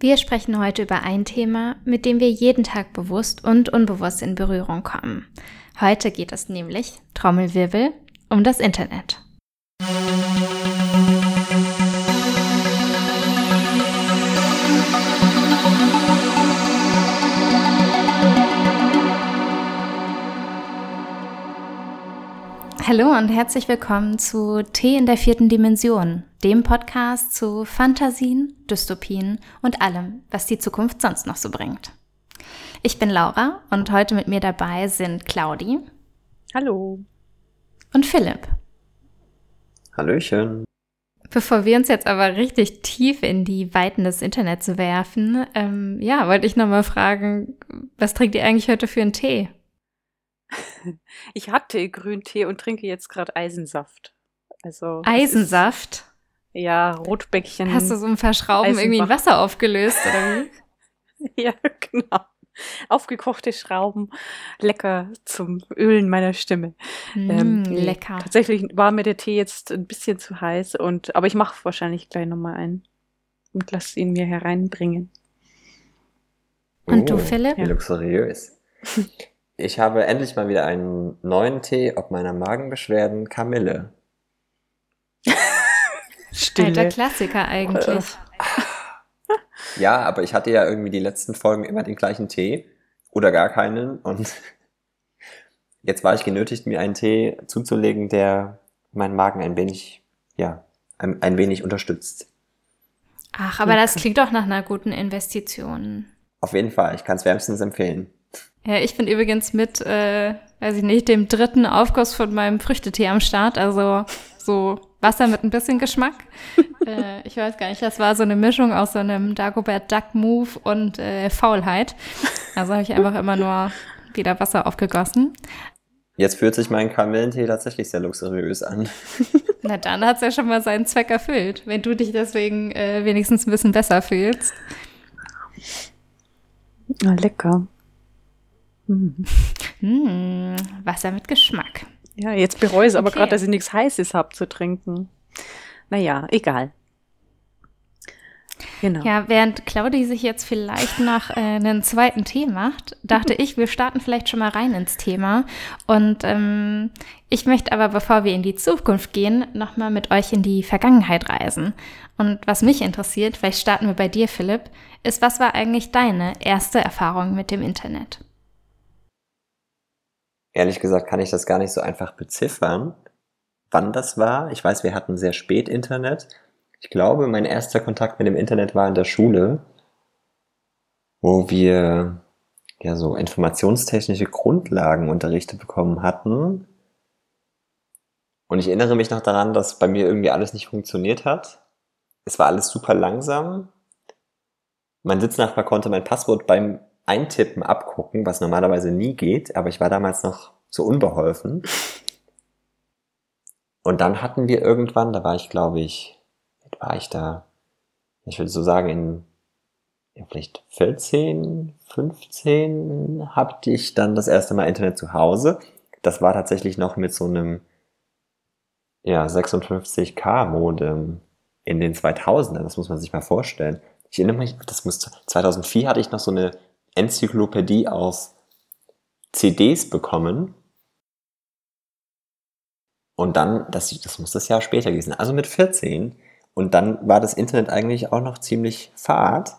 Wir sprechen heute über ein Thema, mit dem wir jeden Tag bewusst und unbewusst in Berührung kommen. Heute geht es nämlich, Trommelwirbel, um das Internet. Hallo und herzlich willkommen zu Tee in der vierten Dimension, dem Podcast zu Fantasien, Dystopien und allem, was die Zukunft sonst noch so bringt. Ich bin Laura und heute mit mir dabei sind Claudi. Hallo. Und Philipp. Hallöchen. Bevor wir uns jetzt aber richtig tief in die Weiten des Internets werfen, ähm, ja, wollte ich nochmal fragen, was trinkt ihr eigentlich heute für einen Tee? Ich hatte Grüntee und trinke jetzt gerade Eisensaft. Also Eisensaft? Ist, ja, Rotbäckchen. Hast du so ein Verschrauben Eisenbach. irgendwie in Wasser aufgelöst oder wie? ja, genau. Aufgekochte Schrauben, lecker zum Ölen meiner Stimme. Mm, ähm, lecker. Tatsächlich war mir der Tee jetzt ein bisschen zu heiß und aber ich mache wahrscheinlich gleich nochmal einen und lasse ihn mir hereinbringen. Und oh, du, Philipp? Wie luxuriös. Ich habe endlich mal wieder einen neuen Tee, ob meiner Magenbeschwerden, Kamille. Stille. Alter Klassiker eigentlich. Ja, aber ich hatte ja irgendwie die letzten Folgen immer den gleichen Tee oder gar keinen und jetzt war ich genötigt, mir einen Tee zuzulegen, der meinen Magen ein wenig, ja, ein, ein wenig unterstützt. Ach, aber das klingt doch nach einer guten Investition. Auf jeden Fall, ich kann es wärmstens empfehlen. Ja, ich bin übrigens mit, äh, weiß ich nicht, dem dritten Aufguss von meinem Früchtetee am Start. Also so Wasser mit ein bisschen Geschmack. äh, ich weiß gar nicht, das war so eine Mischung aus so einem Dagobert Duck Move und äh, Faulheit. Also habe ich einfach immer nur wieder Wasser aufgegossen. Jetzt fühlt sich mein Kamillentee tatsächlich sehr luxuriös an. Na dann hat es ja schon mal seinen Zweck erfüllt, wenn du dich deswegen äh, wenigstens ein bisschen besser fühlst. Na, lecker. Mm, Wasser mit Geschmack. Ja, jetzt bereue ich es aber okay. gerade, dass ich nichts Heißes habe zu trinken. Naja, egal. Genau. Ja, während Claudi sich jetzt vielleicht nach äh, einem zweiten Tee macht, dachte ich, wir starten vielleicht schon mal rein ins Thema. Und ähm, ich möchte aber, bevor wir in die Zukunft gehen, nochmal mit euch in die Vergangenheit reisen. Und was mich interessiert, vielleicht starten wir bei dir, Philipp, ist, was war eigentlich deine erste Erfahrung mit dem Internet? Ehrlich gesagt kann ich das gar nicht so einfach beziffern, wann das war. Ich weiß, wir hatten sehr spät Internet. Ich glaube, mein erster Kontakt mit dem Internet war in der Schule, wo wir ja so informationstechnische Grundlagen unterrichtet bekommen hatten. Und ich erinnere mich noch daran, dass bei mir irgendwie alles nicht funktioniert hat. Es war alles super langsam. Mein Sitznachbar konnte mein Passwort beim Eintippen abgucken, was normalerweise nie geht, aber ich war damals noch so unbeholfen. Und dann hatten wir irgendwann, da war ich glaube ich, war ich da, ich würde so sagen, in ja, vielleicht 14, 15 hatte ich dann das erste Mal Internet zu Hause. Das war tatsächlich noch mit so einem ja, 56k Modem in den 2000ern. Das muss man sich mal vorstellen. Ich erinnere mich, das muss 2004 hatte ich noch so eine Enzyklopädie aus CDs bekommen. Und dann, das, das muss das Jahr später gewesen also mit 14. Und dann war das Internet eigentlich auch noch ziemlich fad,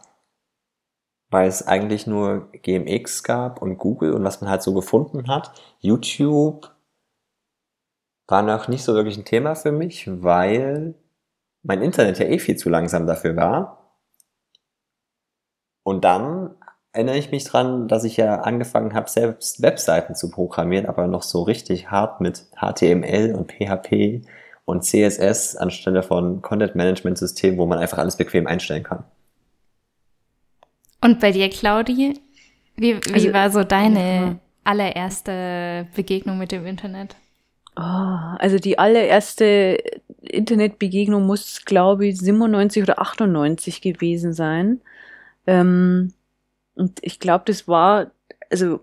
weil es eigentlich nur GMX gab und Google und was man halt so gefunden hat. YouTube war noch nicht so wirklich ein Thema für mich, weil mein Internet ja eh viel zu langsam dafür war. Und dann erinnere ich mich dran, dass ich ja angefangen habe, selbst Webseiten zu programmieren, aber noch so richtig hart mit HTML und PHP und CSS anstelle von Content Management System, wo man einfach alles bequem einstellen kann. Und bei dir, Claudi, wie, wie also, war so deine allererste Begegnung mit dem Internet? Oh, also die allererste Internetbegegnung muss, glaube ich, 97 oder 98 gewesen sein. Ähm, und ich glaube, das war, also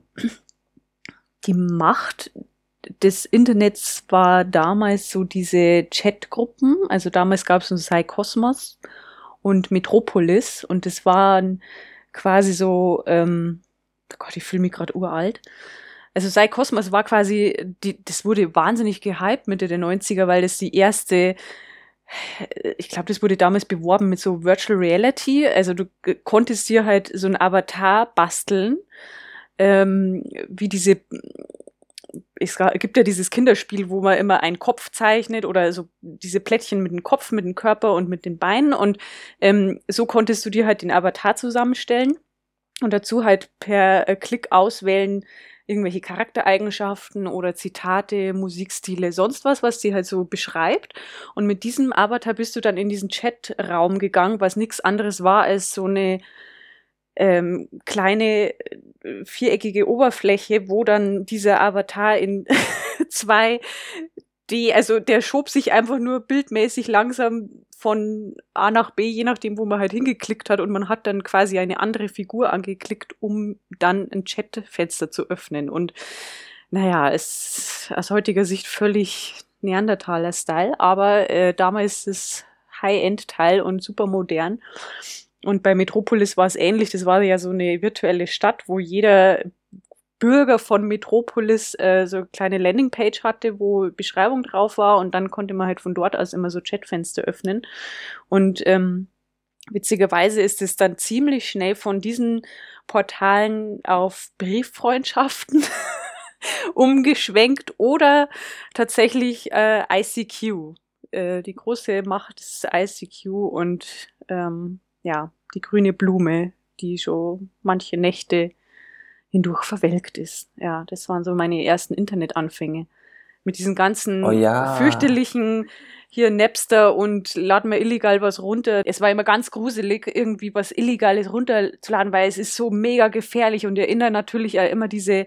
die Macht des Internets war damals so diese Chatgruppen. Also damals gab es so Psy Cosmos und Metropolis. Und das waren quasi so, ähm, oh Gott, ich fühle mich gerade uralt. Also Sei Cosmos war quasi, die, das wurde wahnsinnig gehypt Mitte der 90er, weil das die erste ich glaube, das wurde damals beworben mit so Virtual Reality. Also du konntest dir halt so ein Avatar basteln, ähm, wie diese, es gibt ja dieses Kinderspiel, wo man immer einen Kopf zeichnet oder so diese Plättchen mit dem Kopf, mit dem Körper und mit den Beinen. Und ähm, so konntest du dir halt den Avatar zusammenstellen und dazu halt per äh, Klick auswählen, irgendwelche Charaktereigenschaften oder Zitate, Musikstile, sonst was, was sie halt so beschreibt. Und mit diesem Avatar bist du dann in diesen Chatraum gegangen, was nichts anderes war als so eine ähm, kleine äh, viereckige Oberfläche, wo dann dieser Avatar in zwei D, also der schob sich einfach nur bildmäßig langsam von A nach B, je nachdem, wo man halt hingeklickt hat und man hat dann quasi eine andere Figur angeklickt, um dann ein Chatfenster zu öffnen. Und naja, es ist aus heutiger Sicht völlig Neandertaler-Style, aber äh, damals ist es High-End-Teil und super modern. Und bei Metropolis war es ähnlich. Das war ja so eine virtuelle Stadt, wo jeder Bürger von Metropolis äh, so eine kleine Landingpage hatte, wo Beschreibung drauf war und dann konnte man halt von dort aus immer so Chatfenster öffnen. Und ähm, witzigerweise ist es dann ziemlich schnell von diesen Portalen auf Brieffreundschaften umgeschwenkt oder tatsächlich äh, ICQ. Äh, die große Macht ist ICQ und ähm, ja, die grüne Blume, die schon manche Nächte hindurch verwelkt ist. Ja, das waren so meine ersten Internetanfänge. Mit diesen ganzen oh ja. fürchterlichen hier Napster und laden wir illegal was runter. Es war immer ganz gruselig, irgendwie was Illegales runterzuladen, weil es ist so mega gefährlich und erinnert natürlich auch immer diese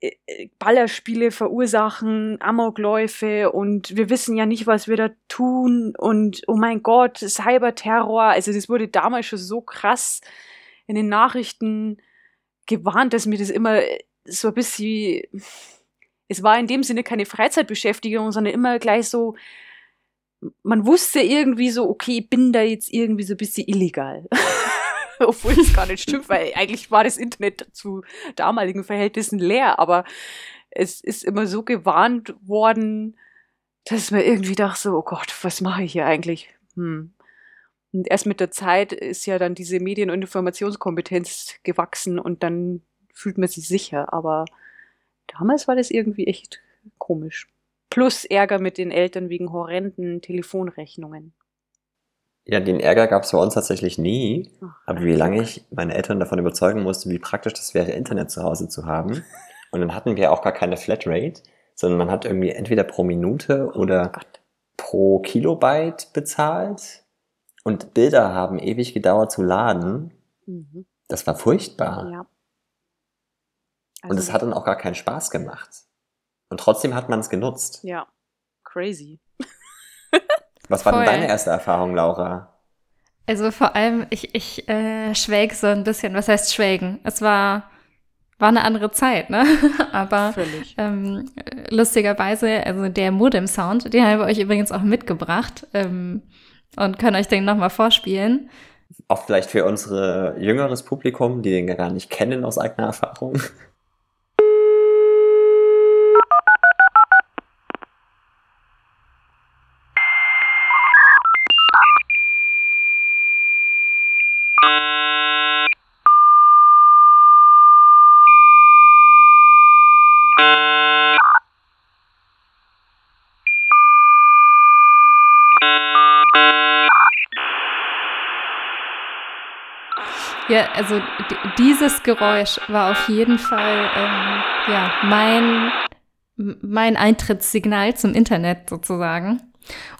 äh, äh, Ballerspiele verursachen Amokläufe und wir wissen ja nicht, was wir da tun und oh mein Gott, Cyberterror. Also das wurde damals schon so krass in den Nachrichten gewarnt, dass mir das immer so ein bisschen, es war in dem Sinne keine Freizeitbeschäftigung, sondern immer gleich so, man wusste irgendwie so, okay, ich bin da jetzt irgendwie so ein bisschen illegal. Obwohl das gar nicht stimmt, weil eigentlich war das Internet zu damaligen Verhältnissen leer, aber es ist immer so gewarnt worden, dass man irgendwie dachte so, oh Gott, was mache ich hier eigentlich? Hm. Und erst mit der Zeit ist ja dann diese Medien- und Informationskompetenz gewachsen und dann fühlt man sich sicher. Aber damals war das irgendwie echt komisch. Plus Ärger mit den Eltern wegen horrenden Telefonrechnungen. Ja, den Ärger gab es bei uns tatsächlich nie. Ach, aber wie lange ich meine Eltern davon überzeugen musste, wie praktisch das wäre, Internet zu Hause zu haben. Und dann hatten wir auch gar keine Flatrate, sondern man hat irgendwie entweder pro Minute oder Oh pro Kilobyte bezahlt. Und Bilder haben ewig gedauert zu laden. Mhm. Das war furchtbar. Ja. Und es Also, hat dann auch gar keinen Spaß gemacht. Und trotzdem hat man es genutzt. Ja, crazy. Was war denn deine erste Erfahrung, Laura? Also vor allem, ich, ich äh, schwelg so ein bisschen. Was heißt schwelgen? Es war, war eine andere Zeit, ne? Aber ähm, äh, lustigerweise, also der Modem-Sound, den haben wir euch übrigens auch mitgebracht ähm, und können euch den nochmal vorspielen. Auch vielleicht für unsere jüngeres Publikum, die den gar nicht kennen aus eigener Erfahrung. Ja, also dieses Geräusch war auf jeden Fall ähm, ja mein mein Eintrittssignal zum Internet sozusagen.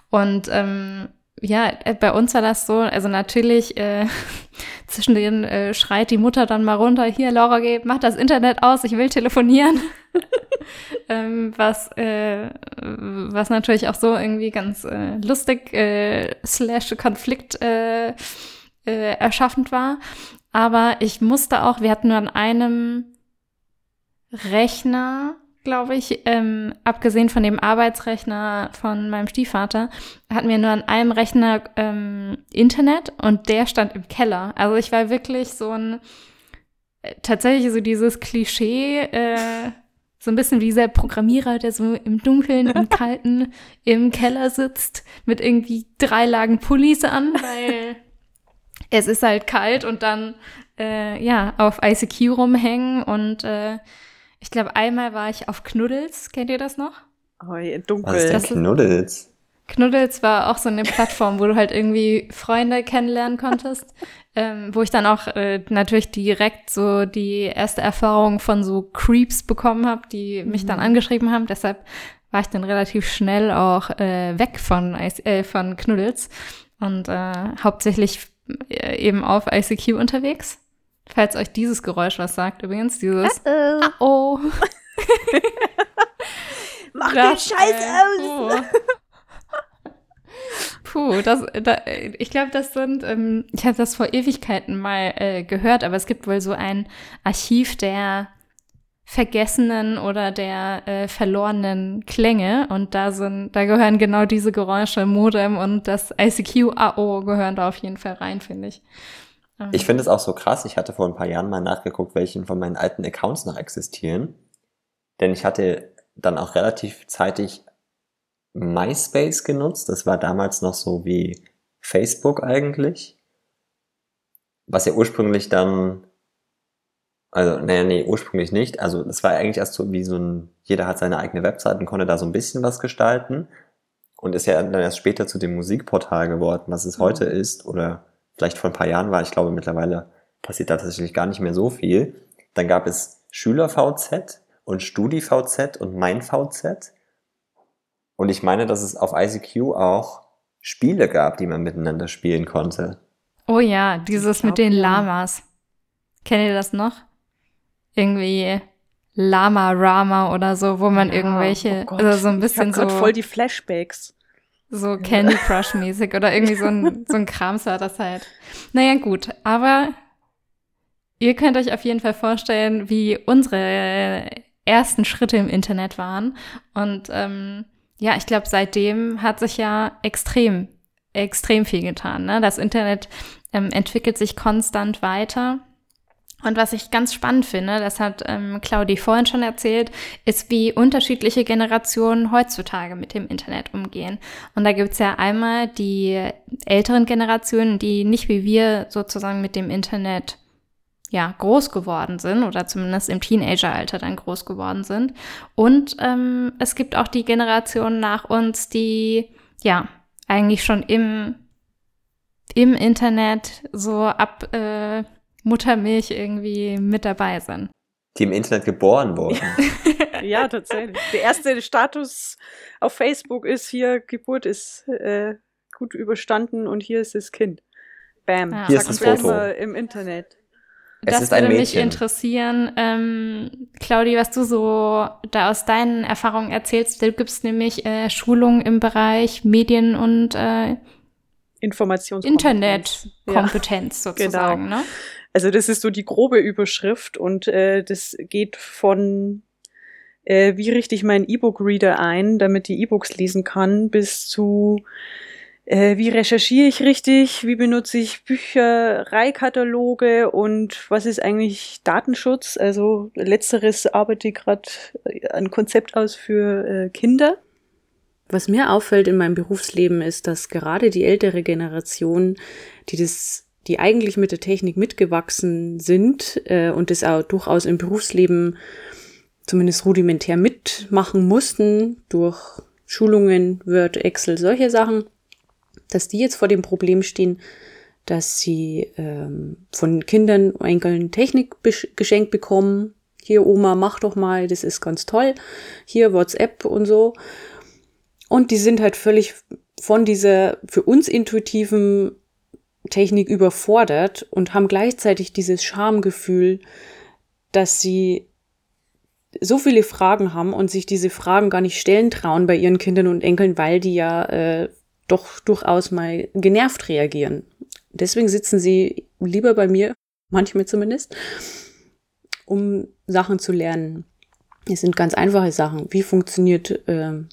Und ähm, ja, äh, bei uns war das so, also natürlich äh, zwischen denen äh, schreit die Mutter dann mal runter, hier Laura, geh, mach das Internet aus, ich will telefonieren. ähm, was, äh, was natürlich auch so irgendwie ganz äh, lustig äh, slash Konflikt äh, äh, erschaffend war. Aber ich musste auch, wir hatten nur an einem Rechner, glaube ich, ähm, abgesehen von dem Arbeitsrechner von meinem Stiefvater, hatten wir nur an einem Rechner ähm, Internet und der stand im Keller. Also ich war wirklich so ein, äh, tatsächlich so dieses Klischee, äh, so ein bisschen wie dieser Programmierer, der so im Dunkeln, im Kalten, im Keller sitzt, mit irgendwie drei Lagen Pullis an, weil es ist halt kalt und dann, äh, ja, auf ICQ rumhängen und äh, ich glaube, einmal war ich auf Knuddels. Kennt ihr das noch? Oh, dunkel. Was ist denn Knuddels? Knuddels war auch so eine Plattform, wo du halt irgendwie Freunde kennenlernen konntest, ähm, wo ich dann auch äh, natürlich direkt so die erste Erfahrung von so Creeps bekommen habe, die mich dann angeschrieben haben. Deshalb war ich dann relativ schnell auch äh, weg von, äh, von Knuddels und äh, hauptsächlich eben auf ICQ unterwegs. Falls euch dieses Geräusch was sagt, übrigens, dieses Ah, oh. Mach Das, den Scheiß äh, aus! Puh, Puh das, da, ich glaube, das sind, ähm, ich habe das vor Ewigkeiten mal äh, gehört, aber es gibt wohl so ein Archiv der vergessenen oder der äh, verlorenen Klänge und da sind, da gehören genau diese Geräusche, Modem und das ICQ AO gehören da auf jeden Fall rein, finde ich. Ähm, Ich finde es auch so krass. Ich hatte vor ein paar Jahren mal nachgeguckt, welchen von meinen alten Accounts noch existieren. Denn ich hatte dann auch relativ zeitig MySpace genutzt. Das war damals noch so wie Facebook eigentlich. Was ja ursprünglich dann, also, naja, nee, ursprünglich nicht. Also, das war eigentlich erst so wie so ein, jeder hat seine eigene Website und konnte da so ein bisschen was gestalten. Und ist ja dann erst später zu dem Musikportal geworden, was es heute ist, oder vielleicht vor ein paar Jahren war. Ich glaube, mittlerweile passiert da tatsächlich gar nicht mehr so viel. Dann gab es Schüler-VZ und Studi-VZ und Mein-VZ. Und ich meine, dass es auf ICQ auch Spiele gab, die man miteinander spielen konnte. Oh ja, dieses mit den. Lamas. Kennt ihr das noch? Irgendwie Lama Rama oder so, wo man Ja, irgendwelche, oh also so ein ich bisschen hab so, voll die Flashbacks. so Candy Crush mäßig oder irgendwie so ein, so ein Krams war das halt. Naja, gut, aber ihr könnt euch auf jeden Fall vorstellen, wie unsere ersten Schritte im Internet waren. Und ähm, ja, ich glaube, seitdem hat sich ja extrem, extrem viel getan. Ne? Das Internet ähm, entwickelt sich konstant weiter. Und was ich ganz spannend finde, das hat ähm, Claudi vorhin schon erzählt, ist, wie unterschiedliche Generationen heutzutage mit dem Internet umgehen. Und da gibt's ja einmal die älteren Generationen, die nicht wie wir sozusagen mit dem Internet ja, groß geworden sind oder zumindest im Teenageralter dann groß geworden sind. Und ähm, es gibt auch die Generation nach uns, die ja eigentlich schon im, im Internet so ab äh, Muttermilch irgendwie mit dabei sind. Die im Internet geboren wurden. Ja, tatsächlich. Der erste Status auf Facebook ist hier, Geburt ist äh, gut überstanden und hier ist das Kind. Bam. Ja. Hier ist das Foto. Im Internet. Es das ist ein würde mich interessieren, ähm, Claudi, was du so da aus deinen Erfahrungen erzählst. Du gibst nämlich äh, Schulungen im Bereich Medien und äh, Informationskompetenz. Ja. Internetkompetenz sozusagen, Genau. ne? Also das ist so die grobe Überschrift und äh, das geht von äh, wie richte ich meinen E-Book-Reader ein, damit die E-Books lesen kann, bis zu äh, wie recherchiere ich richtig, wie benutze ich Büchereikataloge und was ist eigentlich Datenschutz? Also letzteres arbeite ich gerade ein Konzept aus für äh, Kinder. Was mir auffällt in meinem Berufsleben ist, dass gerade die ältere Generation, die das, die eigentlich mit der Technik mitgewachsen sind äh, und das auch durchaus im Berufsleben zumindest rudimentär mitmachen mussten durch Schulungen, Word, Excel, solche Sachen, dass die jetzt vor dem Problem stehen, dass sie ähm, von Kindern Enkeln Technik geschenkt bekommen. Hier, Oma, mach doch mal, das ist ganz toll. Hier, WhatsApp und so. Und die sind halt völlig von dieser für uns intuitiven Technik überfordert und haben gleichzeitig dieses Schamgefühl, dass sie so viele Fragen haben und sich diese Fragen gar nicht stellen trauen bei ihren Kindern und Enkeln, weil die ja äh, doch durchaus mal genervt reagieren. Deswegen sitzen sie lieber bei mir, manchmal zumindest, um Sachen zu lernen. Es sind ganz einfache Sachen. Wie funktioniert ähm,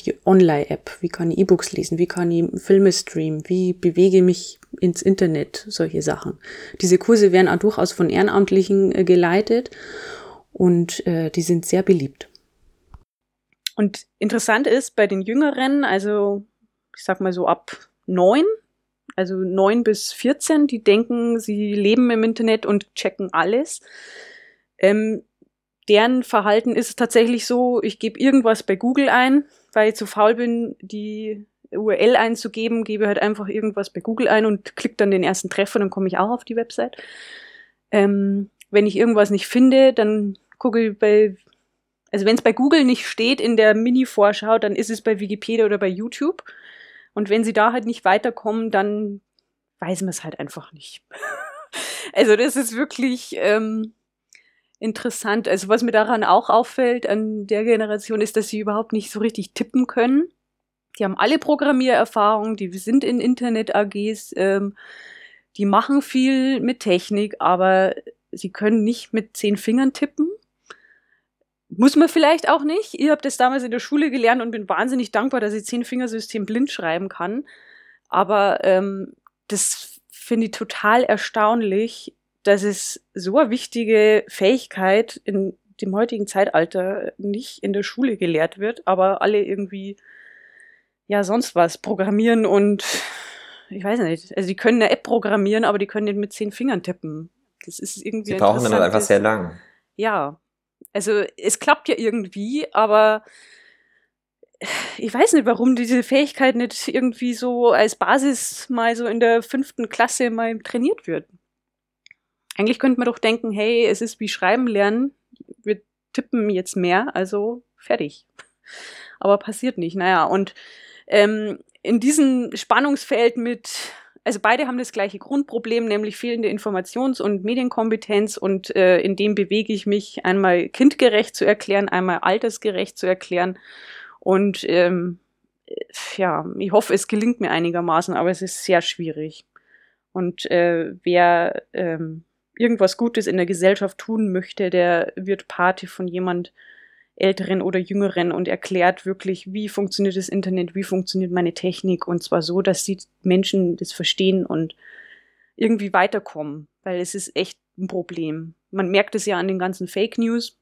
die Online-App? Wie kann ich E-Books lesen? Wie kann ich Filme streamen? Wie bewege ich mich ins Internet? Solche Sachen. Diese Kurse werden auch durchaus von Ehrenamtlichen äh, geleitet und äh, die sind sehr beliebt. Und interessant ist bei den Jüngeren, also ich sag mal so ab neun, also neun bis 14, die denken, sie leben im Internet und checken alles. Ähm, deren Verhalten ist tatsächlich so, ich gebe irgendwas bei Google ein, weil ich zu faul bin, die URL einzugeben, gebe halt einfach irgendwas bei Google ein und klicke dann den ersten Treffer, dann komme ich auch auf die Website. Ähm, wenn ich irgendwas nicht finde, dann gucke ich bei, also wenn es bei Google nicht steht in der Mini-Vorschau, dann ist es bei Wikipedia oder bei YouTube. Und wenn sie da halt nicht weiterkommen, dann weiß man es halt einfach nicht. also das ist wirklich, ähm, interessant. Also was mir daran auch auffällt an der Generation ist, dass sie überhaupt nicht so richtig tippen können. Die haben alle Programmiererfahrung, die sind in Internet-AGs, ähm, die machen viel mit Technik, aber sie können nicht mit zehn Fingern tippen. Muss man vielleicht auch nicht. Ich habe das damals in der Schule gelernt und bin wahnsinnig dankbar, dass ich Zehn-Fingersystem blind schreiben kann. Aber ähm, das finde ich total erstaunlich, dass es so eine wichtige Fähigkeit in dem heutigen Zeitalter nicht in der Schule gelehrt wird, aber alle irgendwie ja sonst was programmieren und ich weiß nicht, also die können eine App programmieren, aber die können den mit zehn Fingern tippen. Das ist irgendwie. Sie brauchen dann einfach sehr lang. Ja, also es klappt ja irgendwie, aber ich weiß nicht, warum diese Fähigkeit nicht irgendwie so als Basis mal so in der fünften Klasse mal trainiert wird. Eigentlich könnte man doch denken, hey, es ist wie Schreiben lernen, wir tippen jetzt mehr, also fertig. Aber passiert nicht. Naja, und ähm, in diesem Spannungsfeld mit, also beide haben das gleiche Grundproblem, nämlich fehlende Informations- und Medienkompetenz und äh, in dem bewege ich mich einmal kindgerecht zu erklären, einmal altersgerecht zu erklären. Und ähm, ja, ich hoffe, es gelingt mir einigermaßen, aber es ist sehr schwierig. Und äh, wer ähm, irgendwas Gutes in der Gesellschaft tun möchte, der wird Pate von jemand Älteren oder Jüngeren und erklärt wirklich, wie funktioniert das Internet, wie funktioniert meine Technik und zwar so, dass die Menschen das verstehen und irgendwie weiterkommen, weil es ist echt ein Problem. Man merkt es ja an den ganzen Fake News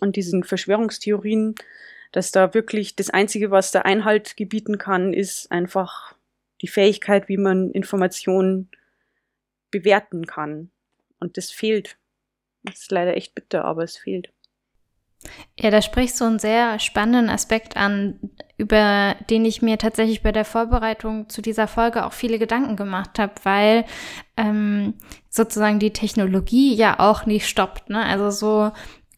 und diesen Verschwörungstheorien, dass da wirklich das Einzige, was da Einhalt gebieten kann, ist einfach die Fähigkeit, wie man Informationen bewerten kann. Und das fehlt. Das ist leider echt bitter, aber es fehlt. Ja, da sprichst du einen sehr spannenden Aspekt an, über den ich mir tatsächlich bei der Vorbereitung zu dieser Folge auch viele Gedanken gemacht habe, weil ähm, sozusagen die Technologie ja auch nicht stoppt. Ne? Also so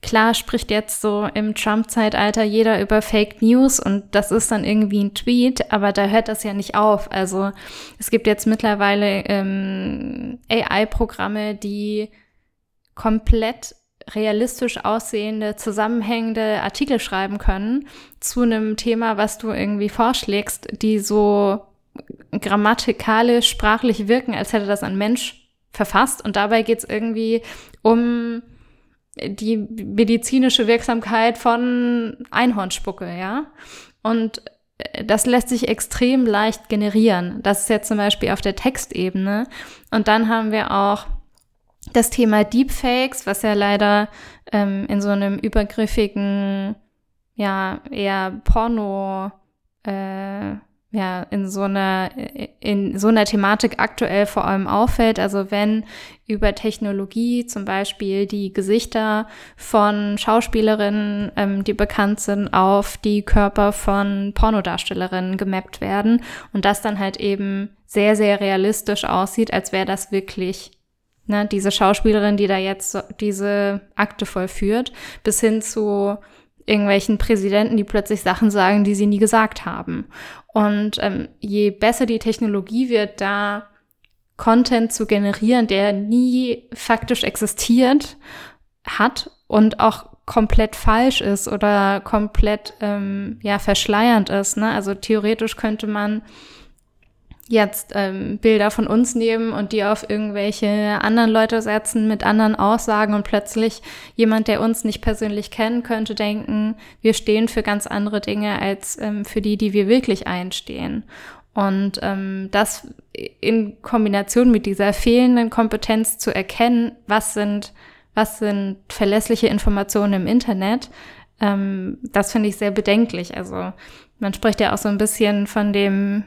klar spricht jetzt so im Trump-Zeitalter jeder über Fake News und das ist dann irgendwie ein Tweet, aber da hört das ja nicht auf. Also es gibt jetzt mittlerweile ähm, AI-Programme, die komplett realistisch aussehende, zusammenhängende Artikel schreiben können zu einem Thema, was du irgendwie vorschlägst, die so grammatikalisch, sprachlich wirken, als hätte das ein Mensch verfasst. Und dabei geht es irgendwie um die medizinische Wirksamkeit von Einhornspucke, ja. Und äh, das lässt sich extrem leicht generieren. Das ist jetzt zum Beispiel auf der Textebene. Und dann haben wir auch das Thema Deepfakes, was ja leider ähm, in so einem übergriffigen, ja, eher Porno, äh, ja, in so einer, in so einer Thematik aktuell vor allem auffällt. Also wenn über Technologie zum Beispiel die Gesichter von Schauspielerinnen, ähm, die bekannt sind, auf die Körper von Pornodarstellerinnen gemappt werden und das dann halt eben sehr, sehr realistisch aussieht, als wäre das wirklich ne, diese Schauspielerin, die da jetzt diese Akte vollführt, bis hin zu irgendwelchen Präsidenten, die plötzlich Sachen sagen, die sie nie gesagt haben. Und ähm, je besser die Technologie wird, da Content zu generieren, der nie faktisch existiert hat und auch komplett falsch ist oder komplett ähm, ja verschleiernd ist. Ne? Also theoretisch könnte man jetzt ähm, Bilder von uns nehmen und die auf irgendwelche anderen Leute setzen mit anderen Aussagen und plötzlich jemand, der uns nicht persönlich kennt, könnte denken, wir stehen für ganz andere Dinge als ähm, für die, die wir wirklich einstehen. Und ähm, das in Kombination mit dieser fehlenden Kompetenz zu erkennen, was sind, was sind verlässliche Informationen im Internet, ähm, das finde ich sehr bedenklich. Also man spricht ja auch so ein bisschen von dem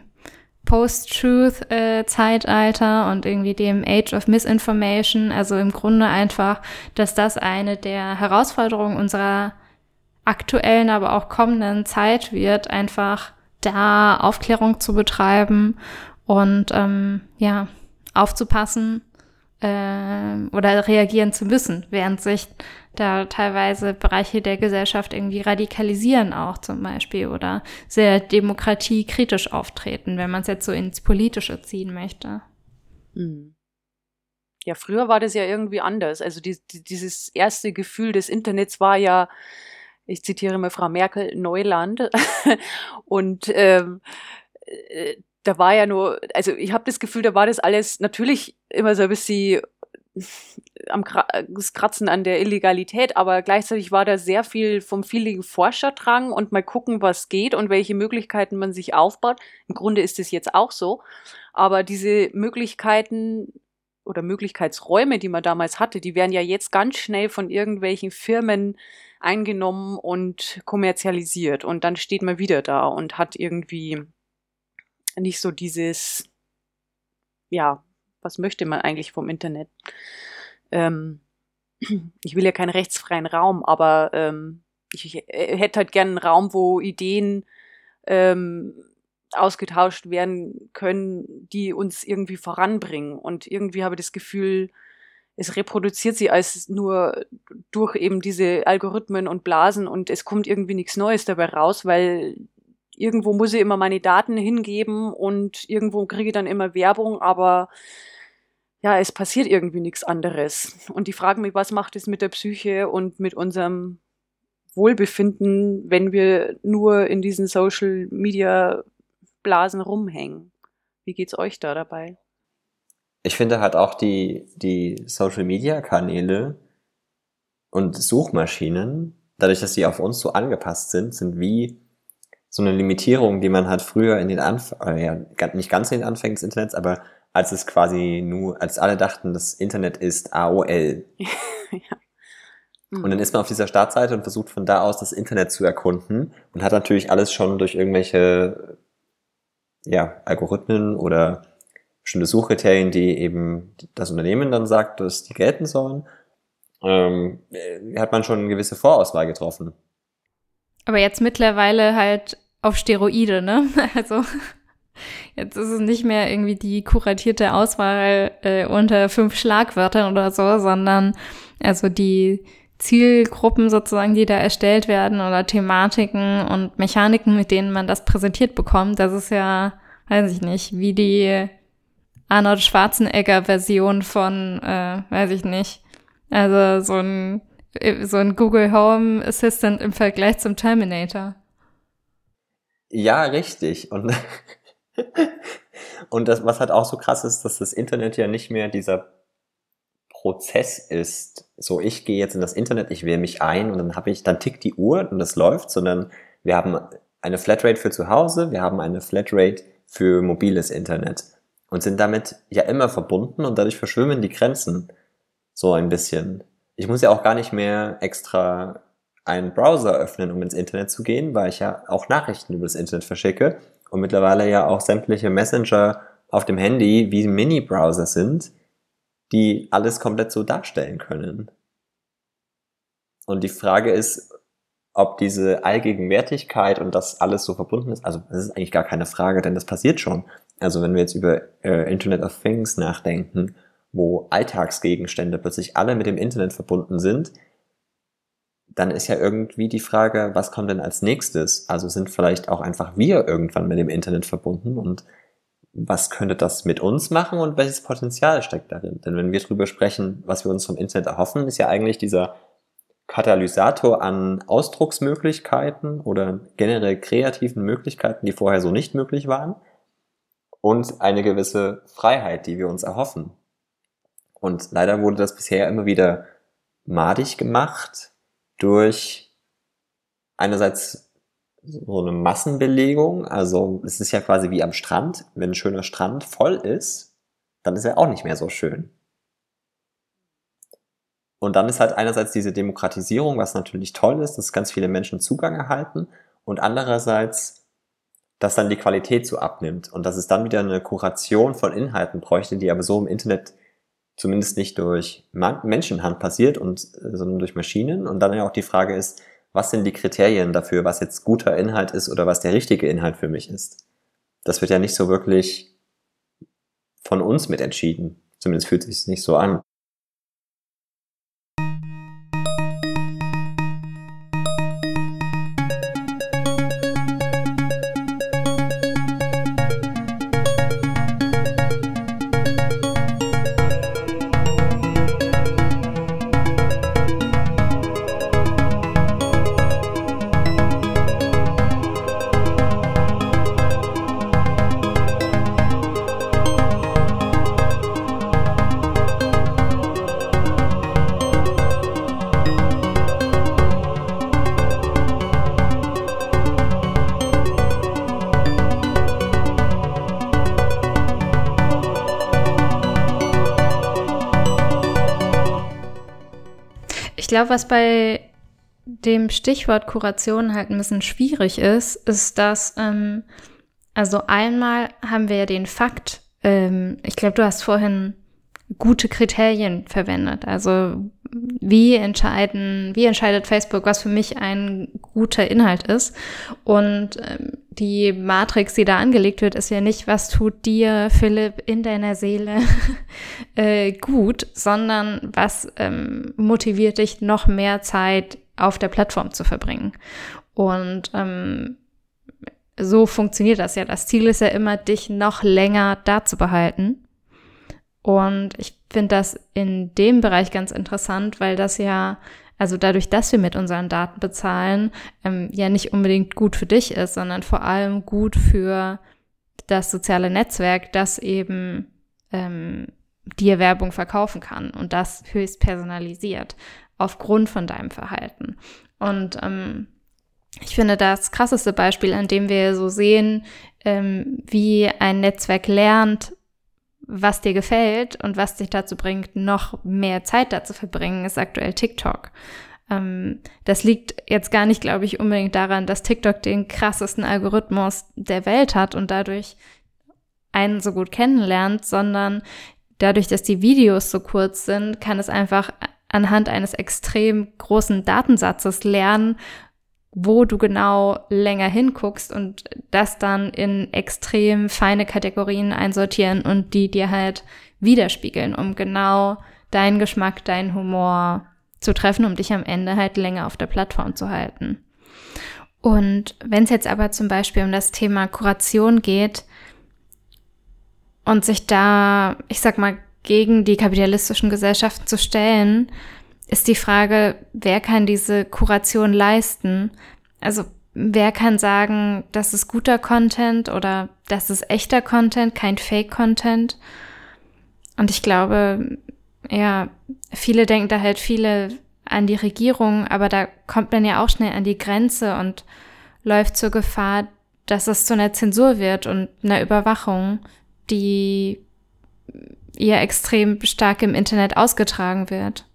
Post-Truth-Zeitalter und irgendwie dem Age of Misinformation. Also im Grunde einfach, dass das eine der Herausforderungen unserer aktuellen, aber auch kommenden Zeit wird, einfach da Aufklärung zu betreiben und ähm, ja, aufzupassen äh, oder reagieren zu müssen, während sich da teilweise Bereiche der Gesellschaft irgendwie radikalisieren auch zum Beispiel oder sehr demokratiekritisch auftreten, wenn man es jetzt so ins Politische ziehen möchte. Hm. Ja, früher war das ja irgendwie anders. Also die, die, dieses erste Gefühl des Internets war ja, ich zitiere mal Frau Merkel, Neuland. Und ähm, äh, da war ja nur, also ich habe das Gefühl, da war das alles natürlich immer so ein bisschen am Kratzen an der Illegalität, aber gleichzeitig war da sehr viel vom vieligen Forscherdrang und mal gucken, was geht und welche Möglichkeiten man sich aufbaut. Im Grunde ist es jetzt auch so, aber diese Möglichkeiten oder Möglichkeitsräume, die man damals hatte, die werden ja jetzt ganz schnell von irgendwelchen Firmen eingenommen und kommerzialisiert und dann steht man wieder da und hat irgendwie nicht so dieses, ja, was möchte man eigentlich vom Internet? Ähm, ich will ja keinen rechtsfreien Raum, aber ähm, ich, ich äh, hätte halt gerne einen Raum, wo Ideen ähm, ausgetauscht werden können, die uns irgendwie voranbringen. Und irgendwie habe ich das Gefühl, es reproduziert sie als nur durch eben diese Algorithmen und Blasen und es kommt irgendwie nichts Neues dabei raus, weil irgendwo muss ich immer meine Daten hingeben und irgendwo kriege ich dann immer Werbung, aber ja, es passiert irgendwie nichts anderes. Und die fragen mich, was macht es mit der Psyche und mit unserem Wohlbefinden, wenn wir nur in diesen Social Media Blasen rumhängen? Wie geht's euch da dabei? Ich finde halt auch die, die Social Media Kanäle und Suchmaschinen, dadurch, dass sie auf uns so angepasst sind, sind wie so eine Limitierung, die man halt früher in den Anfängen, äh, ja, nicht ganz in den Anfängen des Internets, aber als es quasi nur, als alle dachten, das Internet ist AOL. ja. Mhm. Und dann ist man auf dieser Startseite und versucht von da aus das Internet zu erkunden und hat natürlich alles schon durch irgendwelche ja, Algorithmen oder bestimmte Suchkriterien, die eben das Unternehmen dann sagt, dass die gelten sollen, ähm, hat man schon eine gewisse Vorauswahl getroffen. Aber jetzt mittlerweile halt auf Steroide, ne? Also Jetzt ist es nicht mehr irgendwie die kuratierte Auswahl äh, unter fünf Schlagwörtern oder so, sondern also die Zielgruppen sozusagen, die da erstellt werden oder Thematiken und Mechaniken, mit denen man das präsentiert bekommt, das ist ja, weiß ich nicht, wie die Arnold Schwarzenegger-Version von, äh, weiß ich nicht, also so ein, so ein Google Home Assistant im Vergleich zum Terminator. Ja, richtig. Und Und das, was halt auch so krass ist, dass das Internet ja nicht mehr dieser Prozess ist. So, ich gehe jetzt in das Internet, ich wähle mich ein und dann habe ich, dann tickt die Uhr und das läuft, sondern wir haben eine Flatrate für zu Hause, wir haben eine Flatrate für mobiles Internet und sind damit ja immer verbunden und dadurch verschwimmen die Grenzen so ein bisschen. Ich muss ja auch gar nicht mehr extra einen Browser öffnen, um ins Internet zu gehen, weil ich ja auch Nachrichten über das Internet verschicke und mittlerweile ja auch sämtliche Messenger auf dem Handy wie Mini-Browser sind, die alles komplett so darstellen können. Und die Frage ist, ob diese Allgegenwärtigkeit und das alles so verbunden ist, also das ist eigentlich gar keine Frage, denn das passiert schon. Also wenn wir jetzt über äh, Internet of Things nachdenken, wo Alltagsgegenstände plötzlich alle mit dem Internet verbunden sind, dann ist ja irgendwie die Frage, was kommt denn als nächstes? Also sind vielleicht auch einfach wir irgendwann mit dem Internet verbunden und was könnte das mit uns machen und welches Potenzial steckt darin? Denn wenn wir darüber sprechen, was wir uns vom Internet erhoffen, ist ja eigentlich dieser Katalysator an Ausdrucksmöglichkeiten oder generell kreativen Möglichkeiten, die vorher so nicht möglich waren. und eine gewisse Freiheit, die wir uns erhoffen. Und leider wurde das bisher immer wieder madig gemacht durch einerseits so eine Massenbelegung. Also es ist ja quasi wie am Strand. Wenn ein schöner Strand voll ist, dann ist er auch nicht mehr so schön. Und dann ist halt einerseits diese Demokratisierung, was natürlich toll ist, dass ganz viele Menschen Zugang erhalten und andererseits, dass dann die Qualität so abnimmt und dass es dann wieder eine Kuration von Inhalten bräuchte, die aber so im Internet zumindest nicht durch Menschenhand passiert, und, äh, sondern durch Maschinen. Und dann ja auch die Frage ist, was sind die Kriterien dafür, was jetzt guter Inhalt ist oder was der richtige Inhalt für mich ist. Das wird ja nicht so wirklich von uns mit entschieden. Zumindest fühlt sich nicht so an. Glaube, was bei dem Stichwort Kuration halt ein bisschen schwierig ist, ist, dass, ähm, also einmal haben wir ja den Fakt, ähm, ich glaube, du hast vorhin gute Kriterien verwendet. Also wie entscheiden, wie entscheidet Facebook, was für mich ein guter Inhalt ist? Und ähm, die Matrix, die da angelegt wird, ist ja nicht, was tut dir, Philipp, in deiner Seele äh, gut, sondern was ähm, motiviert dich, noch mehr Zeit auf der Plattform zu verbringen. Und ähm, so funktioniert das ja. Das Ziel ist ja immer, dich noch länger da zu behalten. Und ich finde das in dem Bereich ganz interessant, weil das ja, also dadurch, dass wir mit unseren Daten bezahlen, ähm, ja nicht unbedingt gut für dich ist, sondern vor allem gut für das soziale Netzwerk, das eben ähm, dir Werbung verkaufen kann und das höchst personalisiert aufgrund von deinem Verhalten. Und ähm, ich finde das krasseste Beispiel, an dem wir so sehen, ähm, wie ein Netzwerk lernt, was dir gefällt und was dich dazu bringt, noch mehr Zeit dazu verbringen, ist aktuell TikTok. Ähm, das liegt jetzt gar nicht, glaube ich, unbedingt daran, dass TikTok den krassesten Algorithmus der Welt hat und dadurch einen so gut kennenlernt, sondern dadurch, dass die Videos so kurz sind, kann es einfach anhand eines extrem großen Datensatzes lernen, wo du genau länger hinguckst und das dann in extrem feine Kategorien einsortieren und die dir halt widerspiegeln, um genau deinen Geschmack, deinen Humor zu treffen, um dich am Ende halt länger auf der Plattform zu halten. Und wenn es jetzt aber zum Beispiel um das Thema Kuration geht und sich da, ich sag mal, gegen die kapitalistischen Gesellschaften zu stellen, ist die Frage, wer kann diese Kuration leisten? Also wer kann sagen, das ist guter Content oder das ist echter Content, kein Fake-Content? Und ich glaube, ja, viele denken da halt viele an die Regierung, aber da kommt man ja auch schnell an die Grenze und läuft zur Gefahr, dass es zu einer Zensur wird und einer Überwachung, die ihr extrem stark im Internet ausgetragen wird.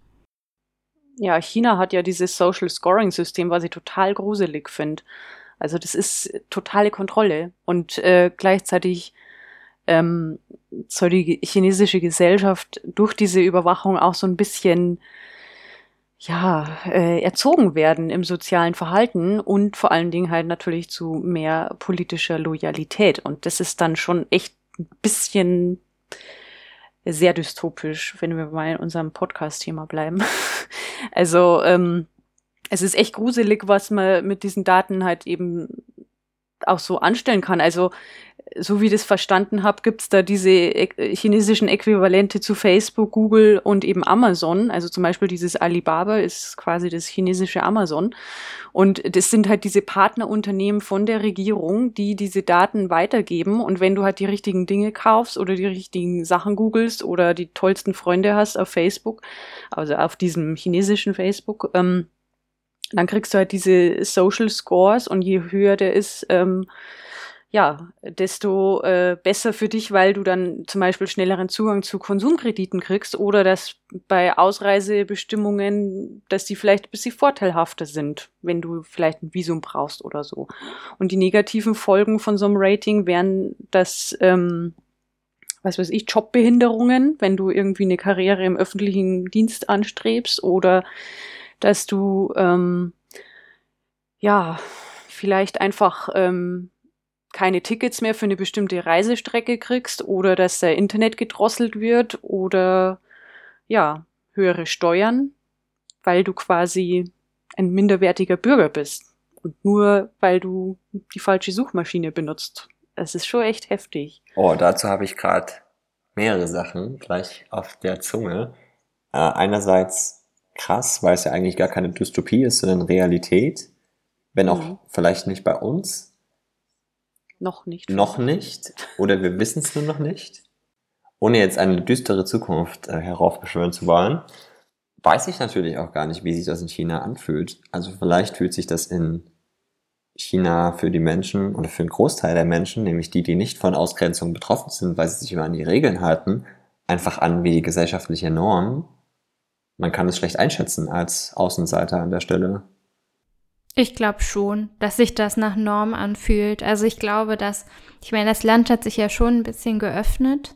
Ja, China hat ja dieses Social Scoring System, was ich total gruselig finde. Also das ist totale Kontrolle und äh, gleichzeitig ähm, soll die chinesische Gesellschaft durch diese Überwachung auch so ein bisschen ja, äh, erzogen werden im sozialen Verhalten und vor allen Dingen halt natürlich zu mehr politischer Loyalität. Und das ist dann schon echt ein bisschen sehr dystopisch, wenn wir mal in unserem Podcast-Thema bleiben. also ähm, es ist echt gruselig, was man mit diesen Daten halt eben auch so anstellen kann. Also so wie ich das verstanden habe, gibt's da diese chinesischen Äquivalente zu Facebook, Google und eben Amazon. Also zum Beispiel dieses Alibaba ist quasi das chinesische Amazon. Und das sind halt diese Partnerunternehmen von der Regierung, die diese Daten weitergeben. Und wenn du halt die richtigen Dinge kaufst oder die richtigen Sachen googelst oder die tollsten Freunde hast auf Facebook, also auf diesem chinesischen Facebook, ähm, dann kriegst du halt diese Social Scores und je höher der ist, ähm, ja, desto äh, besser für dich, weil du dann zum Beispiel schnelleren Zugang zu Konsumkrediten kriegst oder dass bei Ausreisebestimmungen, dass die vielleicht ein bisschen vorteilhafter sind, wenn du vielleicht ein Visum brauchst oder so. Und die negativen Folgen von so einem Rating wären, dass, ähm, was weiß ich, Jobbehinderungen, wenn du irgendwie eine Karriere im öffentlichen Dienst anstrebst oder dass du, ähm, ja, vielleicht einfach ähm, keine Tickets mehr für eine bestimmte Reisestrecke kriegst oder dass der Internet gedrosselt wird oder ja, höhere Steuern, weil du quasi ein minderwertiger Bürger bist und nur weil du die falsche Suchmaschine benutzt. Es ist schon echt heftig. Oh, dazu habe ich gerade mehrere Sachen gleich auf der Zunge. Äh, einerseits krass, weil es ja eigentlich gar keine Dystopie ist, sondern Realität. Wenn auch mhm. vielleicht nicht bei uns, noch nicht. Noch nicht. Oder wir wissen es nur noch nicht. Ohne jetzt eine düstere Zukunft äh, heraufbeschwören zu wollen, weiß ich natürlich auch gar nicht, wie sich das in China anfühlt. Also vielleicht fühlt sich das in China für die Menschen oder für einen Großteil der Menschen, nämlich die, die nicht von Ausgrenzung betroffen sind, weil sie sich immer an die Regeln halten, einfach an wie die gesellschaftliche Norm. Man kann es schlecht einschätzen als Außenseiter an der Stelle. Ich glaube schon, dass sich das nach Norm anfühlt. Also ich glaube, dass, ich meine, das Land hat sich ja schon ein bisschen geöffnet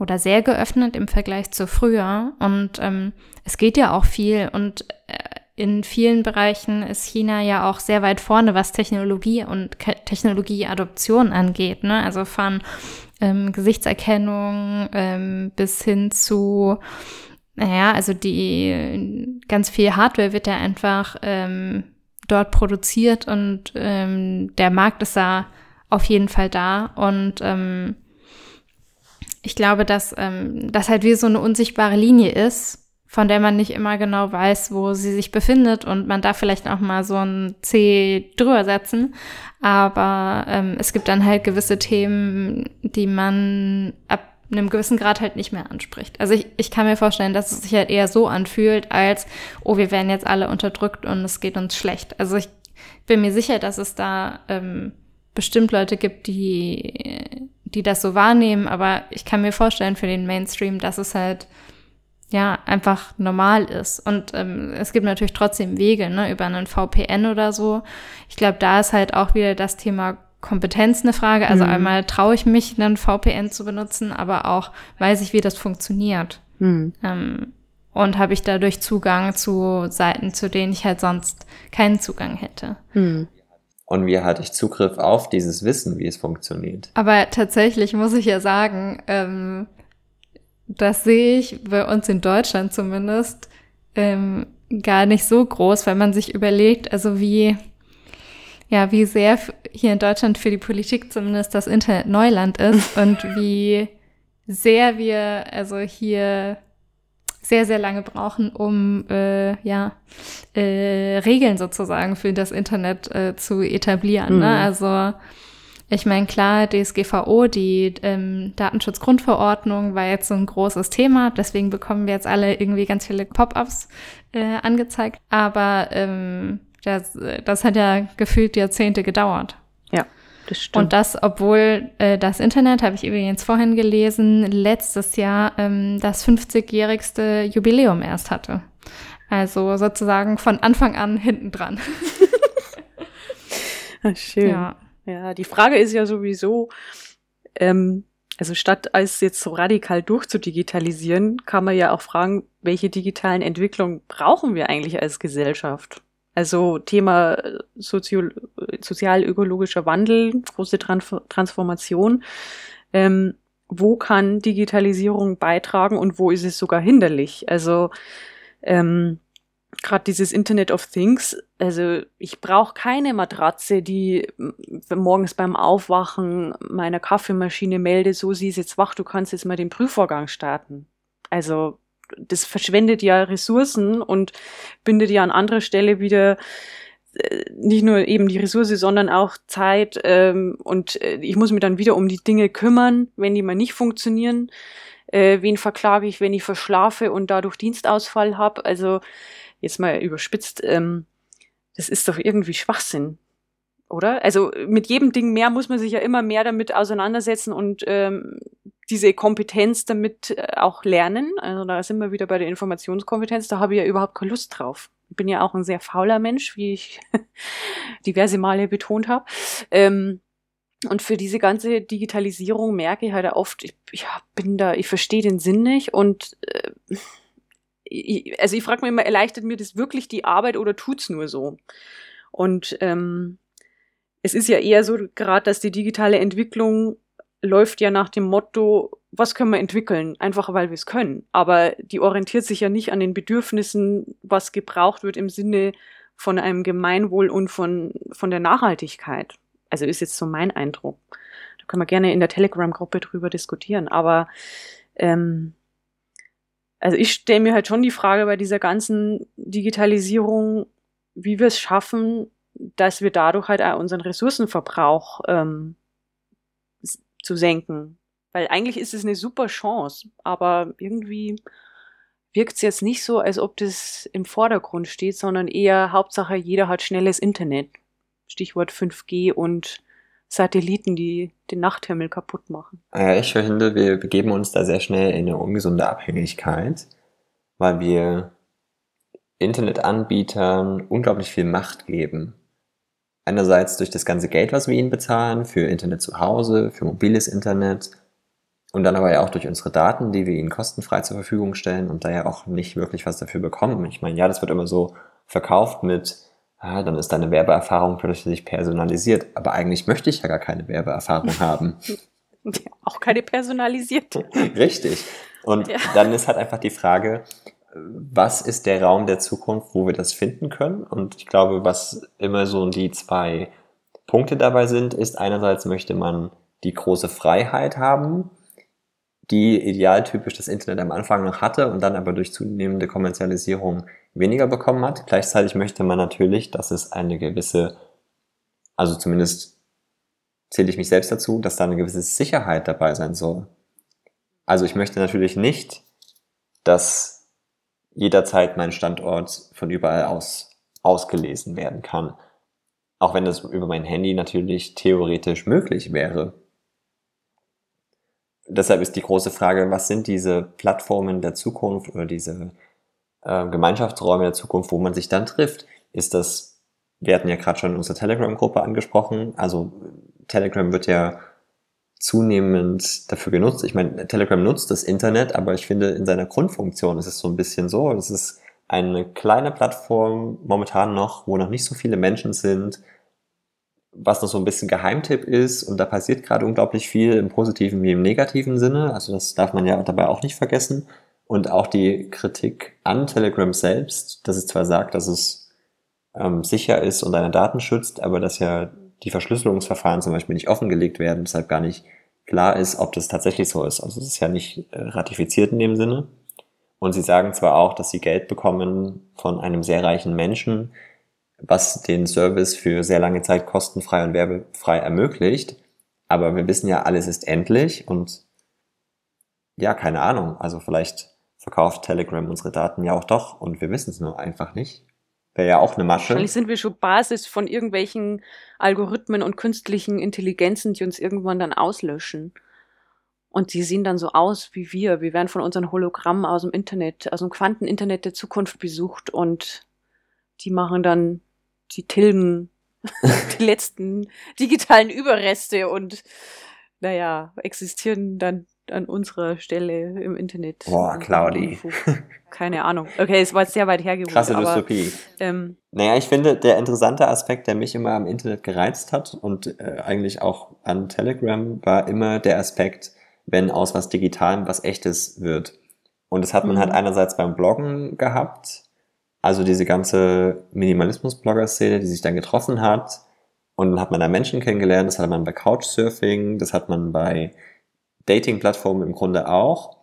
oder sehr geöffnet im Vergleich zu früher. Und ähm, es geht ja auch viel. Und äh, in vielen Bereichen ist China ja auch sehr weit vorne, was Technologie und Technologieadoption angeht. Ne? Also von ähm, Gesichtserkennung ähm, bis hin zu naja, also die ganz viel Hardware wird ja einfach ähm, dort produziert und ähm, der Markt ist da auf jeden Fall da und ähm, ich glaube, dass ähm, das halt wie so eine unsichtbare Linie ist, von der man nicht immer genau weiß, wo sie sich befindet und man darf vielleicht auch mal so ein C drüber setzen, aber ähm, es gibt dann halt gewisse Themen, die man ab einem gewissen Grad halt nicht mehr anspricht. Also ich, ich kann mir vorstellen, dass es sich halt eher so anfühlt, als, oh, wir werden jetzt alle unterdrückt und es geht uns schlecht. Also ich bin mir sicher, dass es da ähm, bestimmt Leute gibt, die, die das so wahrnehmen, aber ich kann mir vorstellen für den Mainstream, dass es halt ja einfach normal ist. Und ähm, es gibt natürlich trotzdem Wege, ne, über einen VPN oder so. Ich glaube, da ist halt auch wieder das Thema Kompetenz eine Frage. Also mhm. einmal traue ich mich, einen VPN zu benutzen, aber auch weiß ich, wie das funktioniert. Mhm. Ähm, und habe ich dadurch Zugang zu Seiten, zu denen ich halt sonst keinen Zugang hätte. Mhm. Und wie hatte ich Zugriff auf dieses Wissen, wie es funktioniert? Aber tatsächlich muss ich ja sagen, ähm, das sehe ich bei uns in Deutschland zumindest ähm, gar nicht so groß, weil man sich überlegt, also wie ja, wie sehr hier in Deutschland für die Politik zumindest das Internet Neuland ist und wie sehr wir also hier sehr, sehr lange brauchen, um äh, ja, äh, Regeln sozusagen für das Internet äh, zu etablieren. Ne? Mhm. Ne? Also ich meine, klar, DSGVO, die ähm, Datenschutzgrundverordnung war jetzt so ein großes Thema, deswegen bekommen wir jetzt alle irgendwie ganz viele Pop-ups äh, angezeigt. Aber ähm, das, das hat ja gefühlt Jahrzehnte gedauert. Ja, das stimmt. Und das, obwohl äh, das Internet, habe ich übrigens vorhin gelesen, letztes Jahr ähm, das 50-jährigste Jubiläum erst hatte. Also sozusagen von Anfang an hinten dran. Schön. Ja. ja, die Frage ist ja sowieso, ähm, also statt als jetzt so radikal durchzudigitalisieren, kann man ja auch fragen, welche digitalen Entwicklungen brauchen wir eigentlich als Gesellschaft? Also Thema äh, sozial-ökologischer Wandel, große Trans Transformation. Ähm, wo kann Digitalisierung beitragen und wo ist es sogar hinderlich? Also ähm, gerade dieses Internet of Things, also ich brauche keine Matratze, die morgens beim Aufwachen meiner Kaffeemaschine meldet, so sie ist jetzt wach, du kannst jetzt mal den Prüfvorgang starten. Also das verschwendet ja Ressourcen und bindet ja an anderer Stelle wieder äh, nicht nur eben die Ressource, sondern auch Zeit ähm, und äh, ich muss mich dann wieder um die Dinge kümmern, wenn die mal nicht funktionieren. Äh, wen verklage ich, wenn ich verschlafe und dadurch Dienstausfall habe? Also jetzt mal überspitzt, ähm, das ist doch irgendwie Schwachsinn, oder? Also mit jedem Ding mehr muss man sich ja immer mehr damit auseinandersetzen und ähm, diese Kompetenz damit äh, auch lernen. Also da sind wir wieder bei der Informationskompetenz, da habe ich ja überhaupt keine Lust drauf. Ich bin ja auch ein sehr fauler Mensch, wie ich diverse Male betont habe. Ähm, und für diese ganze Digitalisierung merke ich halt oft, ich, ich bin da, ich verstehe den Sinn nicht und äh, ich, also ich frage mich immer, erleichtert mir das wirklich die Arbeit oder tut's nur so? Und ähm, es ist ja eher so gerade, dass die digitale Entwicklung läuft ja nach dem Motto, was können wir entwickeln? Einfach weil wir es können. Aber die orientiert sich ja nicht an den Bedürfnissen, was gebraucht wird im Sinne von einem Gemeinwohl und von, von der Nachhaltigkeit. Also ist jetzt so mein Eindruck. Da können wir gerne in der Telegram-Gruppe drüber diskutieren. Aber ähm, also ich stelle mir halt schon die Frage bei dieser ganzen Digitalisierung, wie wir es schaffen, dass wir dadurch halt auch unseren Ressourcenverbrauch ähm, zu senken. Weil eigentlich ist es eine super Chance, aber irgendwie wirkt es jetzt nicht so, als ob das im Vordergrund steht, sondern eher Hauptsache, jeder hat schnelles Internet. Stichwort 5G und Satelliten, die den Nachthimmel kaputt machen. Ja, ich finde, wir begeben uns da sehr schnell in eine ungesunde Abhängigkeit, weil wir Internetanbietern unglaublich viel Macht geben. Einerseits durch das ganze Geld, was wir ihnen bezahlen, für Internet zu Hause, für mobiles Internet und dann aber ja auch durch unsere Daten, die wir ihnen kostenfrei zur Verfügung stellen und da ja auch nicht wirklich was dafür bekommen. Ich meine, ja, das wird immer so verkauft mit, ah, dann ist deine Werbeerfahrung plötzlich personalisiert, aber eigentlich möchte ich ja gar keine Werbeerfahrung haben. auch keine personalisierte. Richtig. Und ja. dann ist halt einfach die Frage, was ist der Raum der Zukunft, wo wir das finden können? Und ich glaube, was immer so die zwei Punkte dabei sind, ist einerseits möchte man die große Freiheit haben, die idealtypisch das Internet am Anfang noch hatte und dann aber durch zunehmende Kommerzialisierung weniger bekommen hat. Gleichzeitig möchte man natürlich, dass es eine gewisse, also zumindest zähle ich mich selbst dazu, dass da eine gewisse Sicherheit dabei sein soll. Also ich möchte natürlich nicht, dass jederzeit mein Standort von überall aus ausgelesen werden kann. Auch wenn das über mein Handy natürlich theoretisch möglich wäre. Deshalb ist die große Frage, was sind diese Plattformen der Zukunft oder diese äh, Gemeinschaftsräume der Zukunft, wo man sich dann trifft? Ist das, wir hatten ja gerade schon unsere Telegram-Gruppe angesprochen, also Telegram wird ja zunehmend dafür genutzt. Ich meine, Telegram nutzt das Internet, aber ich finde, in seiner Grundfunktion ist es so ein bisschen so. Es ist eine kleine Plattform momentan noch, wo noch nicht so viele Menschen sind, was noch so ein bisschen Geheimtipp ist und da passiert gerade unglaublich viel im positiven wie im negativen Sinne. Also das darf man ja dabei auch nicht vergessen. Und auch die Kritik an Telegram selbst, dass es zwar sagt, dass es ähm, sicher ist und deine Daten schützt, aber dass ja die Verschlüsselungsverfahren zum Beispiel nicht offengelegt werden, deshalb gar nicht klar ist, ob das tatsächlich so ist. Also es ist ja nicht äh, ratifiziert in dem Sinne. Und sie sagen zwar auch, dass sie Geld bekommen von einem sehr reichen Menschen, was den Service für sehr lange Zeit kostenfrei und werbefrei ermöglicht. Aber wir wissen ja, alles ist endlich und ja, keine Ahnung. Also vielleicht verkauft Telegram unsere Daten ja auch doch und wir wissen es nur einfach nicht. Wäre ja auch eine Masche. Wahrscheinlich sind wir schon Basis von irgendwelchen Algorithmen und künstlichen Intelligenzen, die uns irgendwann dann auslöschen. Und die sehen dann so aus wie wir. Wir werden von unseren Hologrammen aus dem Internet, aus dem Quanteninternet der Zukunft besucht und die machen dann, die tilgen die letzten digitalen Überreste und naja, existieren dann an unserer Stelle im Internet. Boah, Claudi. Keine Ahnung. Okay, es war jetzt sehr weit hergeholt. Krasse Dystopie. Ähm, naja, ich finde, der interessante Aspekt, der mich immer am Internet gereizt hat und äh, eigentlich auch an Telegram, war immer der Aspekt, wenn aus was Digitalem was Echtes wird. Und das hat man halt mhm. halt einerseits beim Bloggen gehabt, Also diese ganze Minimalismus-Blogger-Szene, die sich dann getroffen hat. Und dann hat man da Menschen kennengelernt, das hat man bei Couchsurfing, das hat man bei Dating-Plattformen im Grunde auch.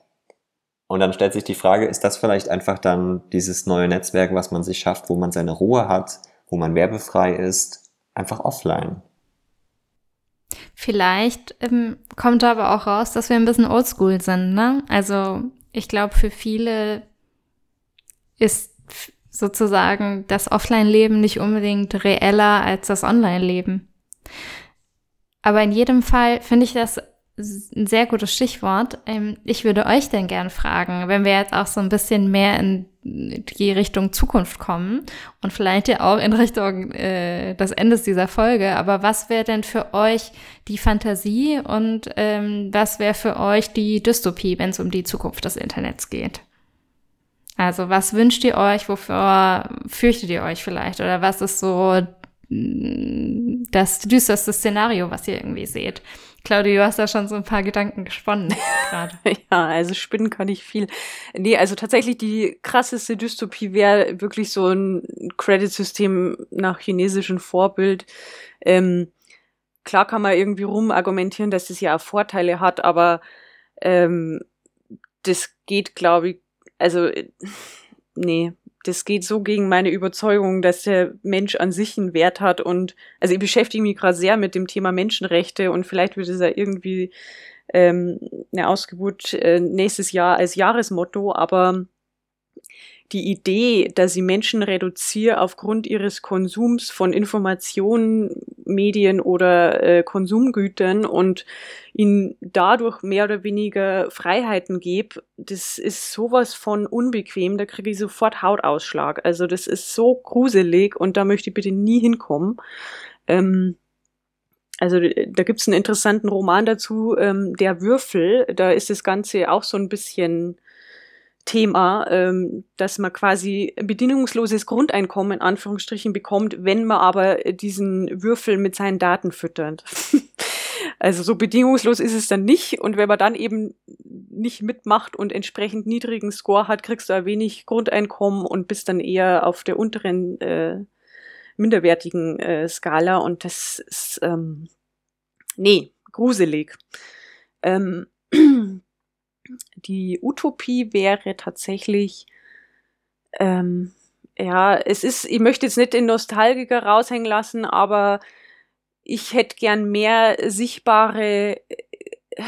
Und dann stellt sich die Frage, ist das vielleicht einfach dann dieses neue Netzwerk, was man sich schafft, wo man seine Ruhe hat, wo man werbefrei ist, einfach offline? Vielleicht ähm, kommt aber auch raus, dass wir ein bisschen oldschool sind, ne? Also ich glaube, für viele ist sozusagen das Offline-Leben nicht unbedingt reeller als das Online-Leben. Aber in jedem Fall finde ich das ein sehr gutes Stichwort. Ähm, ich würde euch denn gern fragen, wenn wir jetzt auch so ein bisschen mehr in die Richtung Zukunft kommen und vielleicht ja auch in Richtung äh, des Endes dieser Folge, aber was wäre denn für euch die Fantasie und ähm, was wäre für euch die Dystopie, wenn es um die Zukunft des Internets geht? Also was wünscht ihr euch, wofür fürchtet ihr euch vielleicht oder was ist so mm, das düsterste Szenario, was ihr irgendwie seht? Claudia, du hast da schon so ein paar Gedanken gesponnen gerade. ja, also spinnen kann ich viel. Nee, also tatsächlich die krasseste Dystopie wäre wirklich so ein Credit-System nach chinesischem Vorbild. Ähm, klar kann man irgendwie rumargumentieren, dass das ja auch Vorteile hat, aber ähm, das geht, glaube ich, also nee, das geht so gegen meine Überzeugung, dass der Mensch an sich einen Wert hat und also ich beschäftige mich gerade sehr mit dem Thema Menschenrechte und vielleicht wird es ja irgendwie ähm, eine Ausgeburt äh, nächstes Jahr als Jahresmotto, aber die Idee, dass sie Menschen reduziere aufgrund ihres Konsums von Informationen, Medien oder äh, Konsumgütern und ihnen dadurch mehr oder weniger Freiheiten gebe, das ist sowas von unbequem, da kriege ich sofort Hautausschlag. Also das ist so gruselig und da möchte ich bitte nie hinkommen. Ähm, also da gibt's einen interessanten Roman dazu, ähm, Der Würfel, da ist das Ganze auch so ein bisschen Thema, ähm, dass man quasi bedingungsloses Grundeinkommen in Anführungsstrichen bekommt, wenn man aber diesen Würfel mit seinen Daten füttert. also so bedingungslos ist es dann nicht und wenn man dann eben nicht mitmacht und entsprechend niedrigen Score hat, kriegst du ein wenig Grundeinkommen und bist dann eher auf der unteren äh, minderwertigen äh, Skala und das ist ähm, nee, gruselig. Ähm, die Utopie wäre tatsächlich, ähm, ja, es ist, ich möchte jetzt nicht den Nostalgiker raushängen lassen, aber ich hätte gern mehr sichtbare, äh,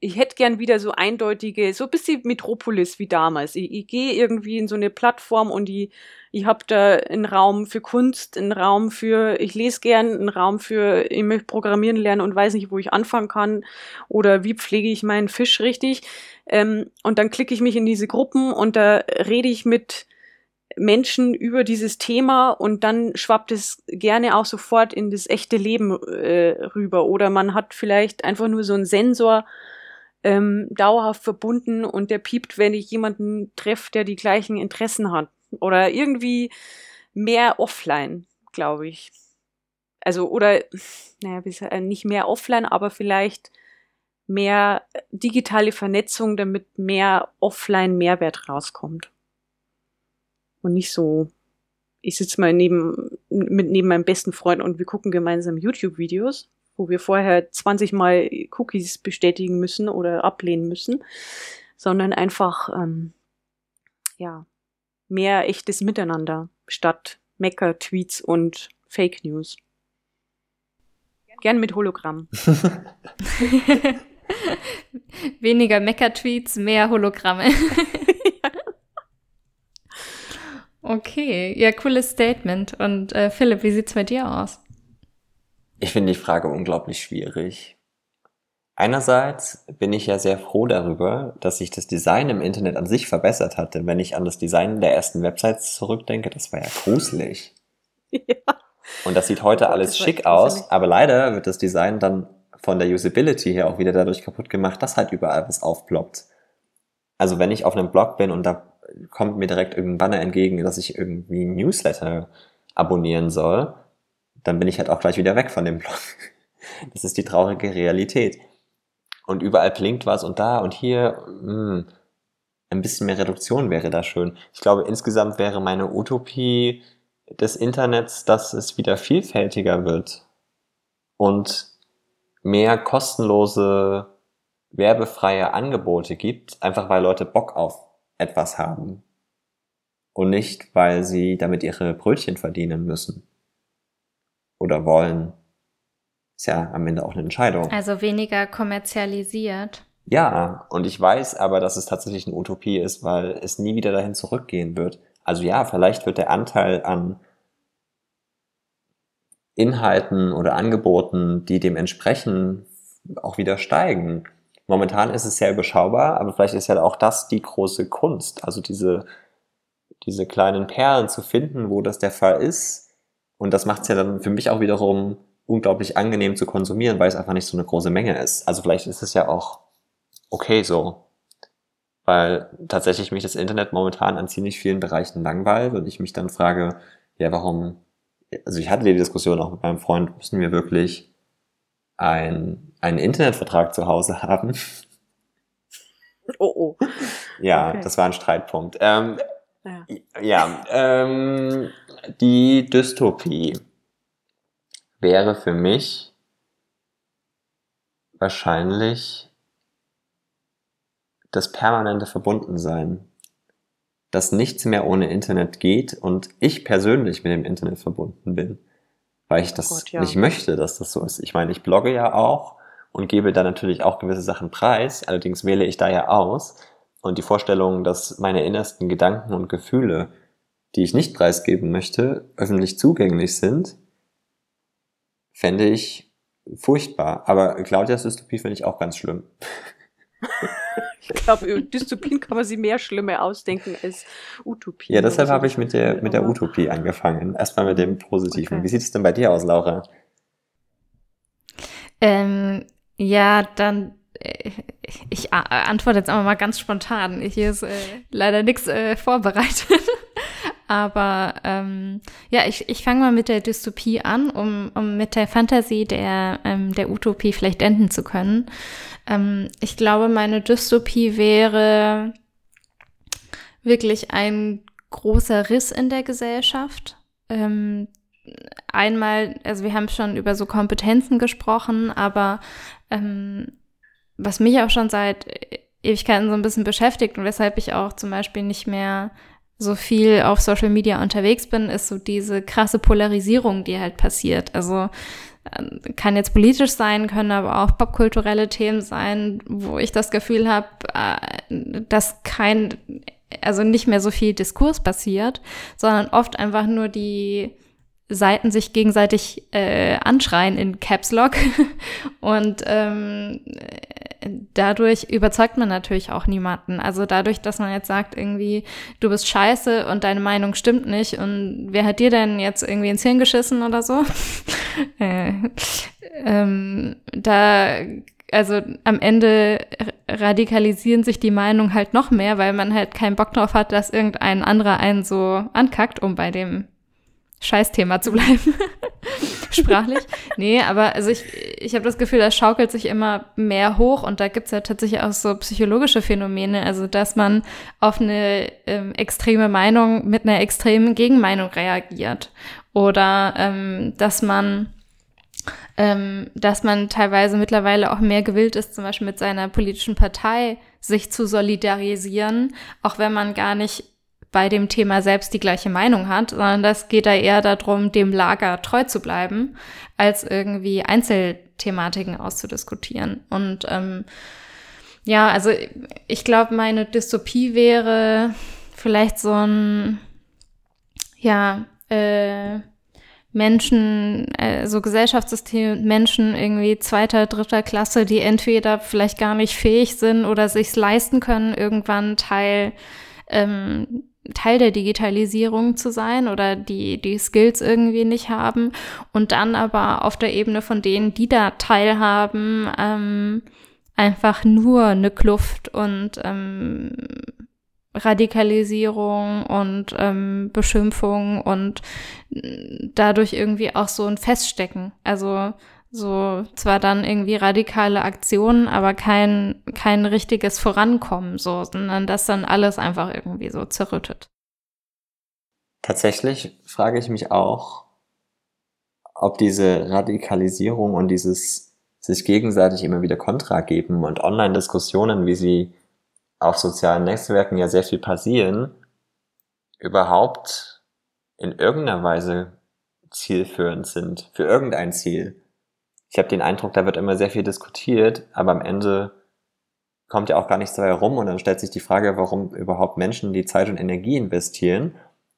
ich hätte gern wieder so eindeutige, so ein bisschen Metropolis wie damals. Ich, ich gehe irgendwie in so eine Plattform und ich ich habe da einen Raum für Kunst, einen Raum für, ich lese gern, einen Raum für, ich möchte programmieren lernen und weiß nicht, wo ich anfangen kann oder wie pflege ich meinen Fisch richtig. Ähm, und dann klicke ich mich in diese Gruppen und da rede ich mit Menschen über dieses Thema und dann schwappt es gerne auch sofort in das echte Leben äh, rüber. Oder man hat vielleicht einfach nur so einen Sensor, ähm, dauerhaft verbunden und der piept, wenn ich jemanden treffe, der die gleichen Interessen hat. Oder irgendwie mehr offline, glaube ich. Also, oder, naja, äh, nicht mehr offline, aber vielleicht mehr digitale Vernetzung, damit mehr offline Mehrwert rauskommt. Und nicht so, ich sitze mal neben, mit, neben meinem besten Freund und wir gucken gemeinsam YouTube-Videos, wo wir vorher 20 Mal Cookies bestätigen müssen oder ablehnen müssen, sondern einfach, ähm, ja, mehr echtes Miteinander statt Mecker-Tweets und Fake News. Gern mit Hologramm. Weniger Mecker-Tweets, mehr Hologramme. Okay, ja, cooles Statement. Und äh, Philipp, wie sieht's bei dir aus? Ich finde die Frage unglaublich schwierig. Einerseits bin ich ja sehr froh darüber, dass sich das Design im Internet an sich verbessert hat, denn wenn ich an das Design der ersten Websites zurückdenke, das war ja gruselig. Ja. Und das sieht heute oh, alles schick aus, aber leider wird das Design dann von der Usability her auch wieder dadurch kaputt gemacht, dass halt überall was aufploppt. Also wenn ich auf einem Blog bin und da kommt mir direkt irgendein Banner entgegen, dass ich irgendwie ein Newsletter abonnieren soll, dann bin ich halt auch gleich wieder weg von dem Blog. Das ist die traurige Realität und überall blinkt was und da und hier. Mh. Hm. ein bisschen mehr Reduktion wäre da schön. Ich glaube, insgesamt wäre meine Utopie des Internets, dass es wieder vielfältiger wird und mehr kostenlose, werbefreie Angebote gibt, einfach weil Leute Bock auf etwas haben und nicht, weil sie damit ihre Brötchen verdienen müssen oder wollen. Ist ja am Ende auch eine Entscheidung. Also weniger kommerzialisiert. Ja, und ich weiß aber, dass es tatsächlich eine Utopie ist, weil es nie wieder dahin zurückgehen wird. Also ja, vielleicht wird der Anteil an Inhalten oder Angeboten, die dem entsprechen, auch wieder steigen. Momentan ist es sehr überschaubar, aber vielleicht ist ja auch das die große Kunst. Also diese, diese kleinen Perlen zu finden, wo das der Fall ist. Und das macht es ja dann für mich auch wiederum unglaublich angenehm zu konsumieren, weil es einfach nicht so eine große Menge ist. Also vielleicht ist es ja auch okay so. Weil tatsächlich mich das Internet momentan an ziemlich vielen Bereichen langweilt und ich mich dann frage, ja, warum, also ich hatte die Diskussion auch mit meinem Freund, müssen wir wirklich ein, einen Internetvertrag zu Hause haben? Oh, oh. Ja, okay. das war ein Streitpunkt. Ähm, ja, ja ähm, die Dystopie wäre für mich wahrscheinlich das permanente Verbundensein. Dass nichts mehr ohne Internet geht und ich persönlich mit dem Internet verbunden bin. Weil ich das oh Gott, ja. nicht möchte, dass das so ist. Ich meine, ich blogge ja auch und gebe da natürlich auch gewisse Sachen preis. Allerdings wähle ich da ja aus. Und die Vorstellung, dass meine innersten Gedanken und Gefühle, die ich nicht preisgeben möchte, öffentlich zugänglich sind, fände ich furchtbar. Aber Claudias Dystopie finde ich auch ganz schlimm. Ich glaube, über Dystopien kann man sich mehr Schlimme ausdenken als Utopien. Ja, deshalb habe ich mit der, mit der Utopie angefangen. Erstmal mit dem Positiven. Okay. Wie sieht es denn bei dir aus, Laura? Ähm, ja, dann äh, ich antworte jetzt aber mal ganz spontan. Hier ist äh, leider nichts äh, vorbereitet. Aber ähm, ja, ich, ich fange mal mit der Dystopie an, um, um mit der Fantasie der, ähm, der Utopie vielleicht enden zu können. Ähm, ich glaube, meine Dystopie wäre wirklich ein großer Riss in der Gesellschaft. Ähm, einmal, also wir haben schon über so Kompetenzen gesprochen, aber ähm, was mich auch schon seit Ewigkeiten so ein bisschen beschäftigt und weshalb ich auch zum Beispiel nicht mehr so viel auf Social Media unterwegs bin, ist so diese krasse Polarisierung, die halt passiert. Also ähm, kann jetzt politisch sein, können aber auch popkulturelle Themen sein, wo ich das Gefühl habe, äh, dass kein, also nicht mehr so viel Diskurs passiert, sondern oft einfach nur die Seiten sich gegenseitig äh, anschreien in Caps Lock und ähm, dadurch überzeugt man natürlich auch niemanden. Also dadurch, dass man jetzt sagt, irgendwie, du bist scheiße und deine Meinung stimmt nicht und wer hat dir denn jetzt irgendwie ins Hirn geschissen oder so? äh, ähm, da, also am Ende radikalisieren sich die Meinungen halt noch mehr, weil man halt keinen Bock drauf hat, dass irgendein anderer einen so ankackt, um bei dem Scheißthema zu bleiben. Sprachlich. Nee, aber also ich, ich habe das Gefühl, das schaukelt sich immer mehr hoch und da gibt's ja tatsächlich auch so psychologische Phänomene, also dass man auf eine ähm, extreme Meinung mit einer extremen Gegenmeinung reagiert. Oder ähm, dass man ähm, dass man teilweise mittlerweile auch mehr gewillt ist, zum Beispiel mit seiner politischen Partei sich zu solidarisieren, auch wenn man gar nicht bei dem Thema selbst die gleiche Meinung hat, sondern das geht da eher darum, dem Lager treu zu bleiben, als irgendwie Einzelthematiken auszudiskutieren. Und ähm, ja, also ich glaube, meine Dystopie wäre vielleicht so ein, ja, äh, Menschen, äh, so Gesellschaftssystem, Menschen irgendwie zweiter, dritter Klasse, die entweder vielleicht gar nicht fähig sind oder sich's leisten können, irgendwann Teil ähm, Teil der Digitalisierung zu sein oder die, die Skills irgendwie nicht haben und dann aber auf der Ebene von denen, die da teilhaben, ähm, einfach nur eine Kluft und ähm, Radikalisierung und ähm, Beschimpfung und dadurch irgendwie auch so ein Feststecken. Also So, zwar dann irgendwie radikale Aktionen, aber kein, kein richtiges Vorankommen, so, sondern das dann alles einfach irgendwie so zerrüttet. Tatsächlich frage ich mich auch, ob diese Radikalisierung und dieses sich gegenseitig immer wieder Kontra geben und Online-Diskussionen, wie sie auf sozialen Netzwerken ja sehr viel passieren, überhaupt in irgendeiner Weise zielführend sind, für irgendein Ziel. Ich habe den Eindruck, da wird immer sehr viel diskutiert, aber am Ende kommt ja auch gar nichts dabei rum und dann stellt sich die Frage, warum überhaupt Menschen die Zeit und Energie investieren.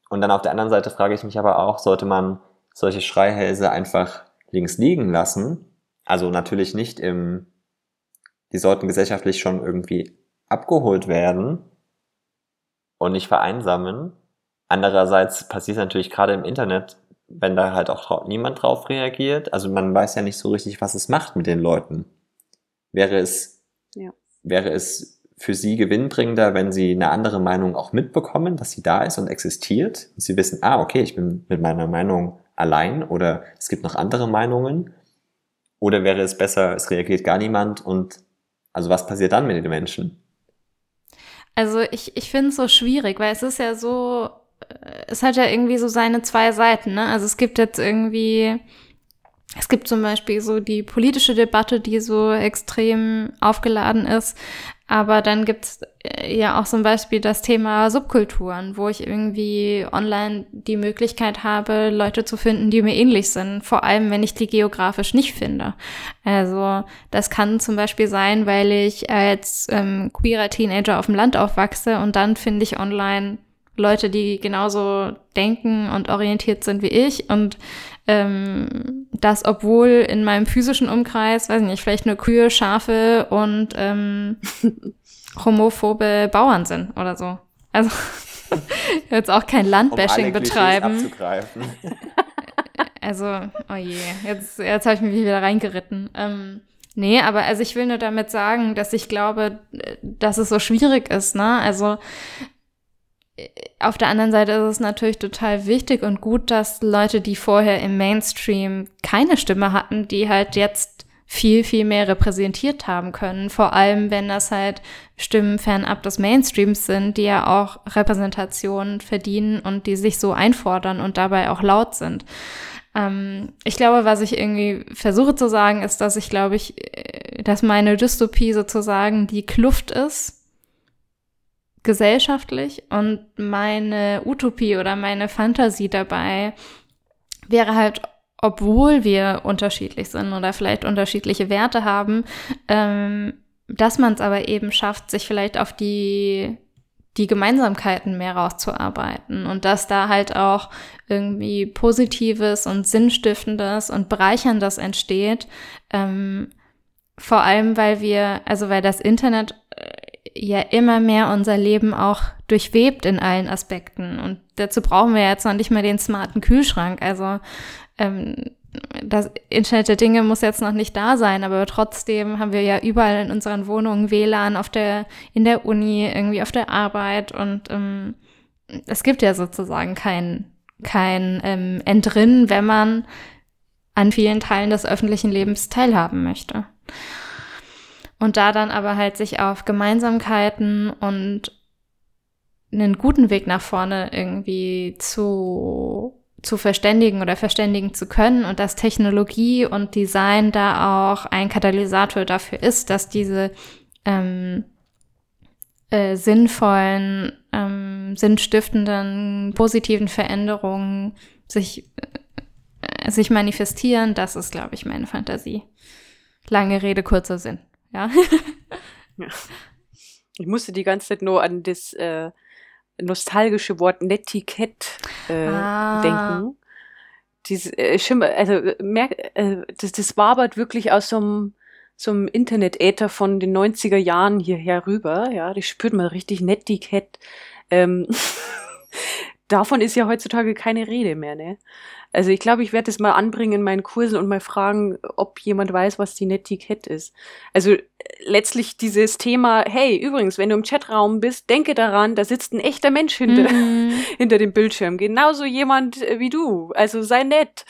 Und dann auf der anderen Seite frage ich mich aber auch, sollte man solche Schreihälse einfach links liegen lassen? Also natürlich nicht im, die sollten gesellschaftlich schon irgendwie abgeholt werden und nicht vereinsamen. Andererseits passiert es natürlich gerade im Internet, wenn da halt auch niemand drauf reagiert. Also man weiß ja nicht so richtig, was es macht mit den Leuten. Wäre es, ja. wäre es für sie gewinnbringender, wenn sie eine andere Meinung auch mitbekommen, dass sie da ist und existiert und sie wissen, ah, okay, ich bin mit meiner Meinung allein oder es gibt noch andere Meinungen? Oder wäre es besser, es reagiert gar niemand und also was passiert dann mit den Menschen? Also ich, ich finde es so schwierig, weil es ist ja so, es hat ja irgendwie so seine zwei Seiten, ne? Also es gibt jetzt irgendwie, es gibt zum Beispiel so die politische Debatte, die so extrem aufgeladen ist. Aber dann gibt's äh, ja auch zum Beispiel das Thema Subkulturen, wo ich irgendwie online die Möglichkeit habe, Leute zu finden, die mir ähnlich sind. Vor allem, wenn ich die geografisch nicht finde. Also das kann zum Beispiel sein, weil ich als ähm, queerer Teenager auf dem Land aufwachse und dann finde ich online Leute, die genauso denken und orientiert sind wie ich und ähm, das, obwohl in meinem physischen Umkreis, weiß nicht, vielleicht nur Kühe, Schafe und ähm, homophobe Bauern sind oder so. Also jetzt auch kein Landbashing um betreiben. also, oh je, jetzt, jetzt habe ich mich wieder reingeritten. Ähm, nee, aber also ich will nur damit sagen, dass ich glaube, dass es so schwierig ist, ne? Also auf der anderen Seite ist es natürlich total wichtig und gut, dass Leute, die vorher im Mainstream keine Stimme hatten, die halt jetzt viel, viel mehr repräsentiert haben können. Vor allem, wenn das halt Stimmen fernab des Mainstreams sind, die ja auch Repräsentation verdienen und die sich so einfordern und dabei auch laut sind. Ähm, ich glaube, was ich irgendwie versuche zu sagen, ist, dass ich glaube ich, äh, dass meine Dystopie sozusagen die Kluft ist gesellschaftlich und meine Utopie oder meine Fantasie dabei wäre halt, obwohl wir unterschiedlich sind oder vielleicht unterschiedliche Werte haben, ähm, dass man es aber eben schafft, sich vielleicht auf die die Gemeinsamkeiten mehr rauszuarbeiten und dass da halt auch irgendwie Positives und Sinnstiftendes und Bereicherndes entsteht. Ähm, vor allem, weil wir, also weil das Internet ja immer mehr unser Leben auch durchwebt in allen Aspekten. Und dazu brauchen wir jetzt noch nicht mehr den smarten Kühlschrank. Also ähm, das Internet der Dinge muss jetzt noch nicht da sein, aber trotzdem haben wir ja überall in unseren Wohnungen WLAN auf der, in der Uni, irgendwie auf der Arbeit und ähm, es gibt ja sozusagen kein, kein ähm, Entrinnen, wenn man an vielen Teilen des öffentlichen Lebens teilhaben möchte. Und da dann aber halt sich auf Gemeinsamkeiten und einen guten Weg nach vorne irgendwie zu, zu verständigen oder verständigen zu können und dass Technologie und Design da auch ein Katalysator dafür ist, dass diese ähm, äh, sinnvollen, ähm, sinnstiftenden, positiven Veränderungen sich, äh, sich manifestieren, das ist, glaube ich, meine Fantasie. Lange Rede, kurzer Sinn ja. ja. Ich musste die ganze Zeit nur an das äh, nostalgische Wort Netiquette äh, ah. denken. Diese äh, Schimmer, also merk, äh, das, das wabert wirklich aus so einem so einem Internet-Äther von den 90er Jahren hierher rüber. Ja, das spürt man richtig Netiquette. Ähm, davon ist ja heutzutage keine Rede mehr, ne? Also ich glaube, ich werde das mal anbringen in meinen Kursen und mal fragen, ob jemand weiß, was die Netiquette ist. Also letztlich dieses Thema, hey, übrigens, wenn du im Chatraum bist, denke daran, da sitzt ein echter Mensch hinter, mhm. hinter dem Bildschirm. Genauso jemand äh, wie du. Also sei nett.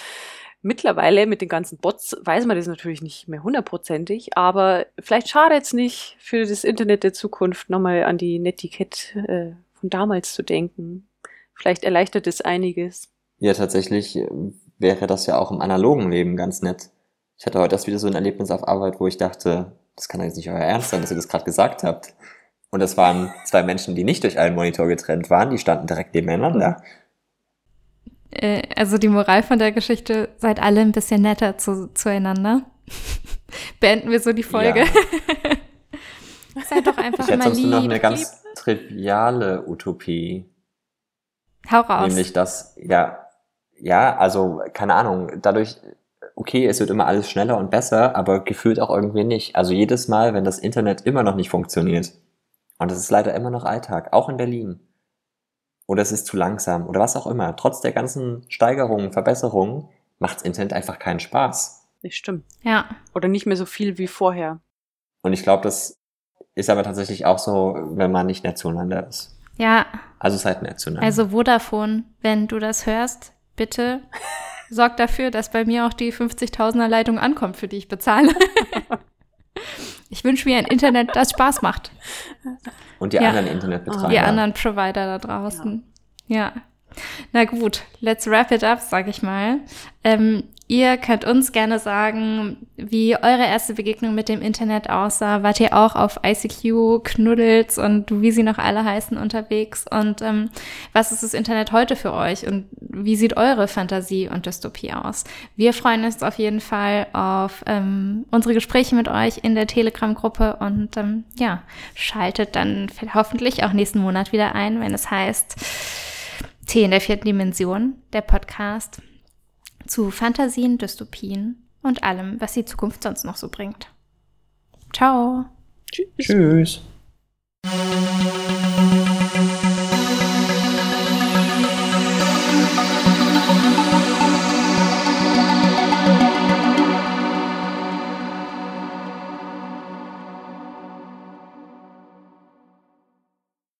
Mittlerweile mit den ganzen Bots weiß man das natürlich nicht mehr hundertprozentig, aber vielleicht schadet es nicht für das Internet der Zukunft nochmal an die Netiquette äh, von damals zu denken. Vielleicht erleichtert es einiges. Ja, tatsächlich äh, wäre das ja auch im analogen Leben ganz nett. Ich hatte heute erst wieder so ein Erlebnis auf Arbeit, wo ich dachte, das kann doch jetzt nicht euer Ernst sein, dass ihr das gerade gesagt habt. Und das waren zwei Menschen, die nicht durch einen Monitor getrennt waren, die standen direkt nebeneinander. Äh, also die Moral von der Geschichte, seid alle ein bisschen netter zu, zueinander. Beenden wir so die Folge. Ja. seid doch einfach ich hätte mal lieb. noch eine ganz triviale Utopie. Hau raus. Nämlich das, ja, ja, also keine Ahnung, dadurch, okay, es wird immer alles schneller und besser, aber gefühlt auch irgendwie nicht. Also jedes Mal, wenn das Internet immer noch nicht funktioniert, und das ist leider immer noch Alltag, auch in Berlin, oder es ist zu langsam oder was auch immer, trotz der ganzen Steigerungen, Verbesserungen, macht das Internet einfach keinen Spaß. Das stimmt. Ja. Oder nicht mehr so viel wie vorher. Und ich glaube, das ist aber tatsächlich auch so, wenn man nicht nett zueinander ist. Ja. Also seid nett zueinander. Also Vodafone, wenn du das hörst, bitte sorg dafür, dass bei mir auch die 50.000er Leitung ankommt, für die ich bezahle. ich wünsche mir ein Internet, das Spaß macht. Und die Ja. anderen Internetbetreiber. Die anderen Provider da draußen. Ja. Na gut, let's wrap it up, sag ich mal. Ähm, ihr könnt uns gerne sagen, wie eure erste Begegnung mit dem Internet aussah. Wart ihr auch auf ICQ, Knuddels und wie sie noch alle heißen unterwegs? Und ähm, was ist das Internet heute für euch? Und wie sieht eure Fantasie und Dystopie aus? Wir freuen uns auf jeden Fall auf ähm, unsere Gespräche mit euch in der Telegram-Gruppe und ähm, ja, schaltet dann hoffentlich auch nächsten Monat wieder ein, wenn es heißt T in der vierten Dimension, der Podcast zu Fantasien, Dystopien und allem, was die Zukunft sonst noch so bringt. Ciao. Tschüss. Tschüss.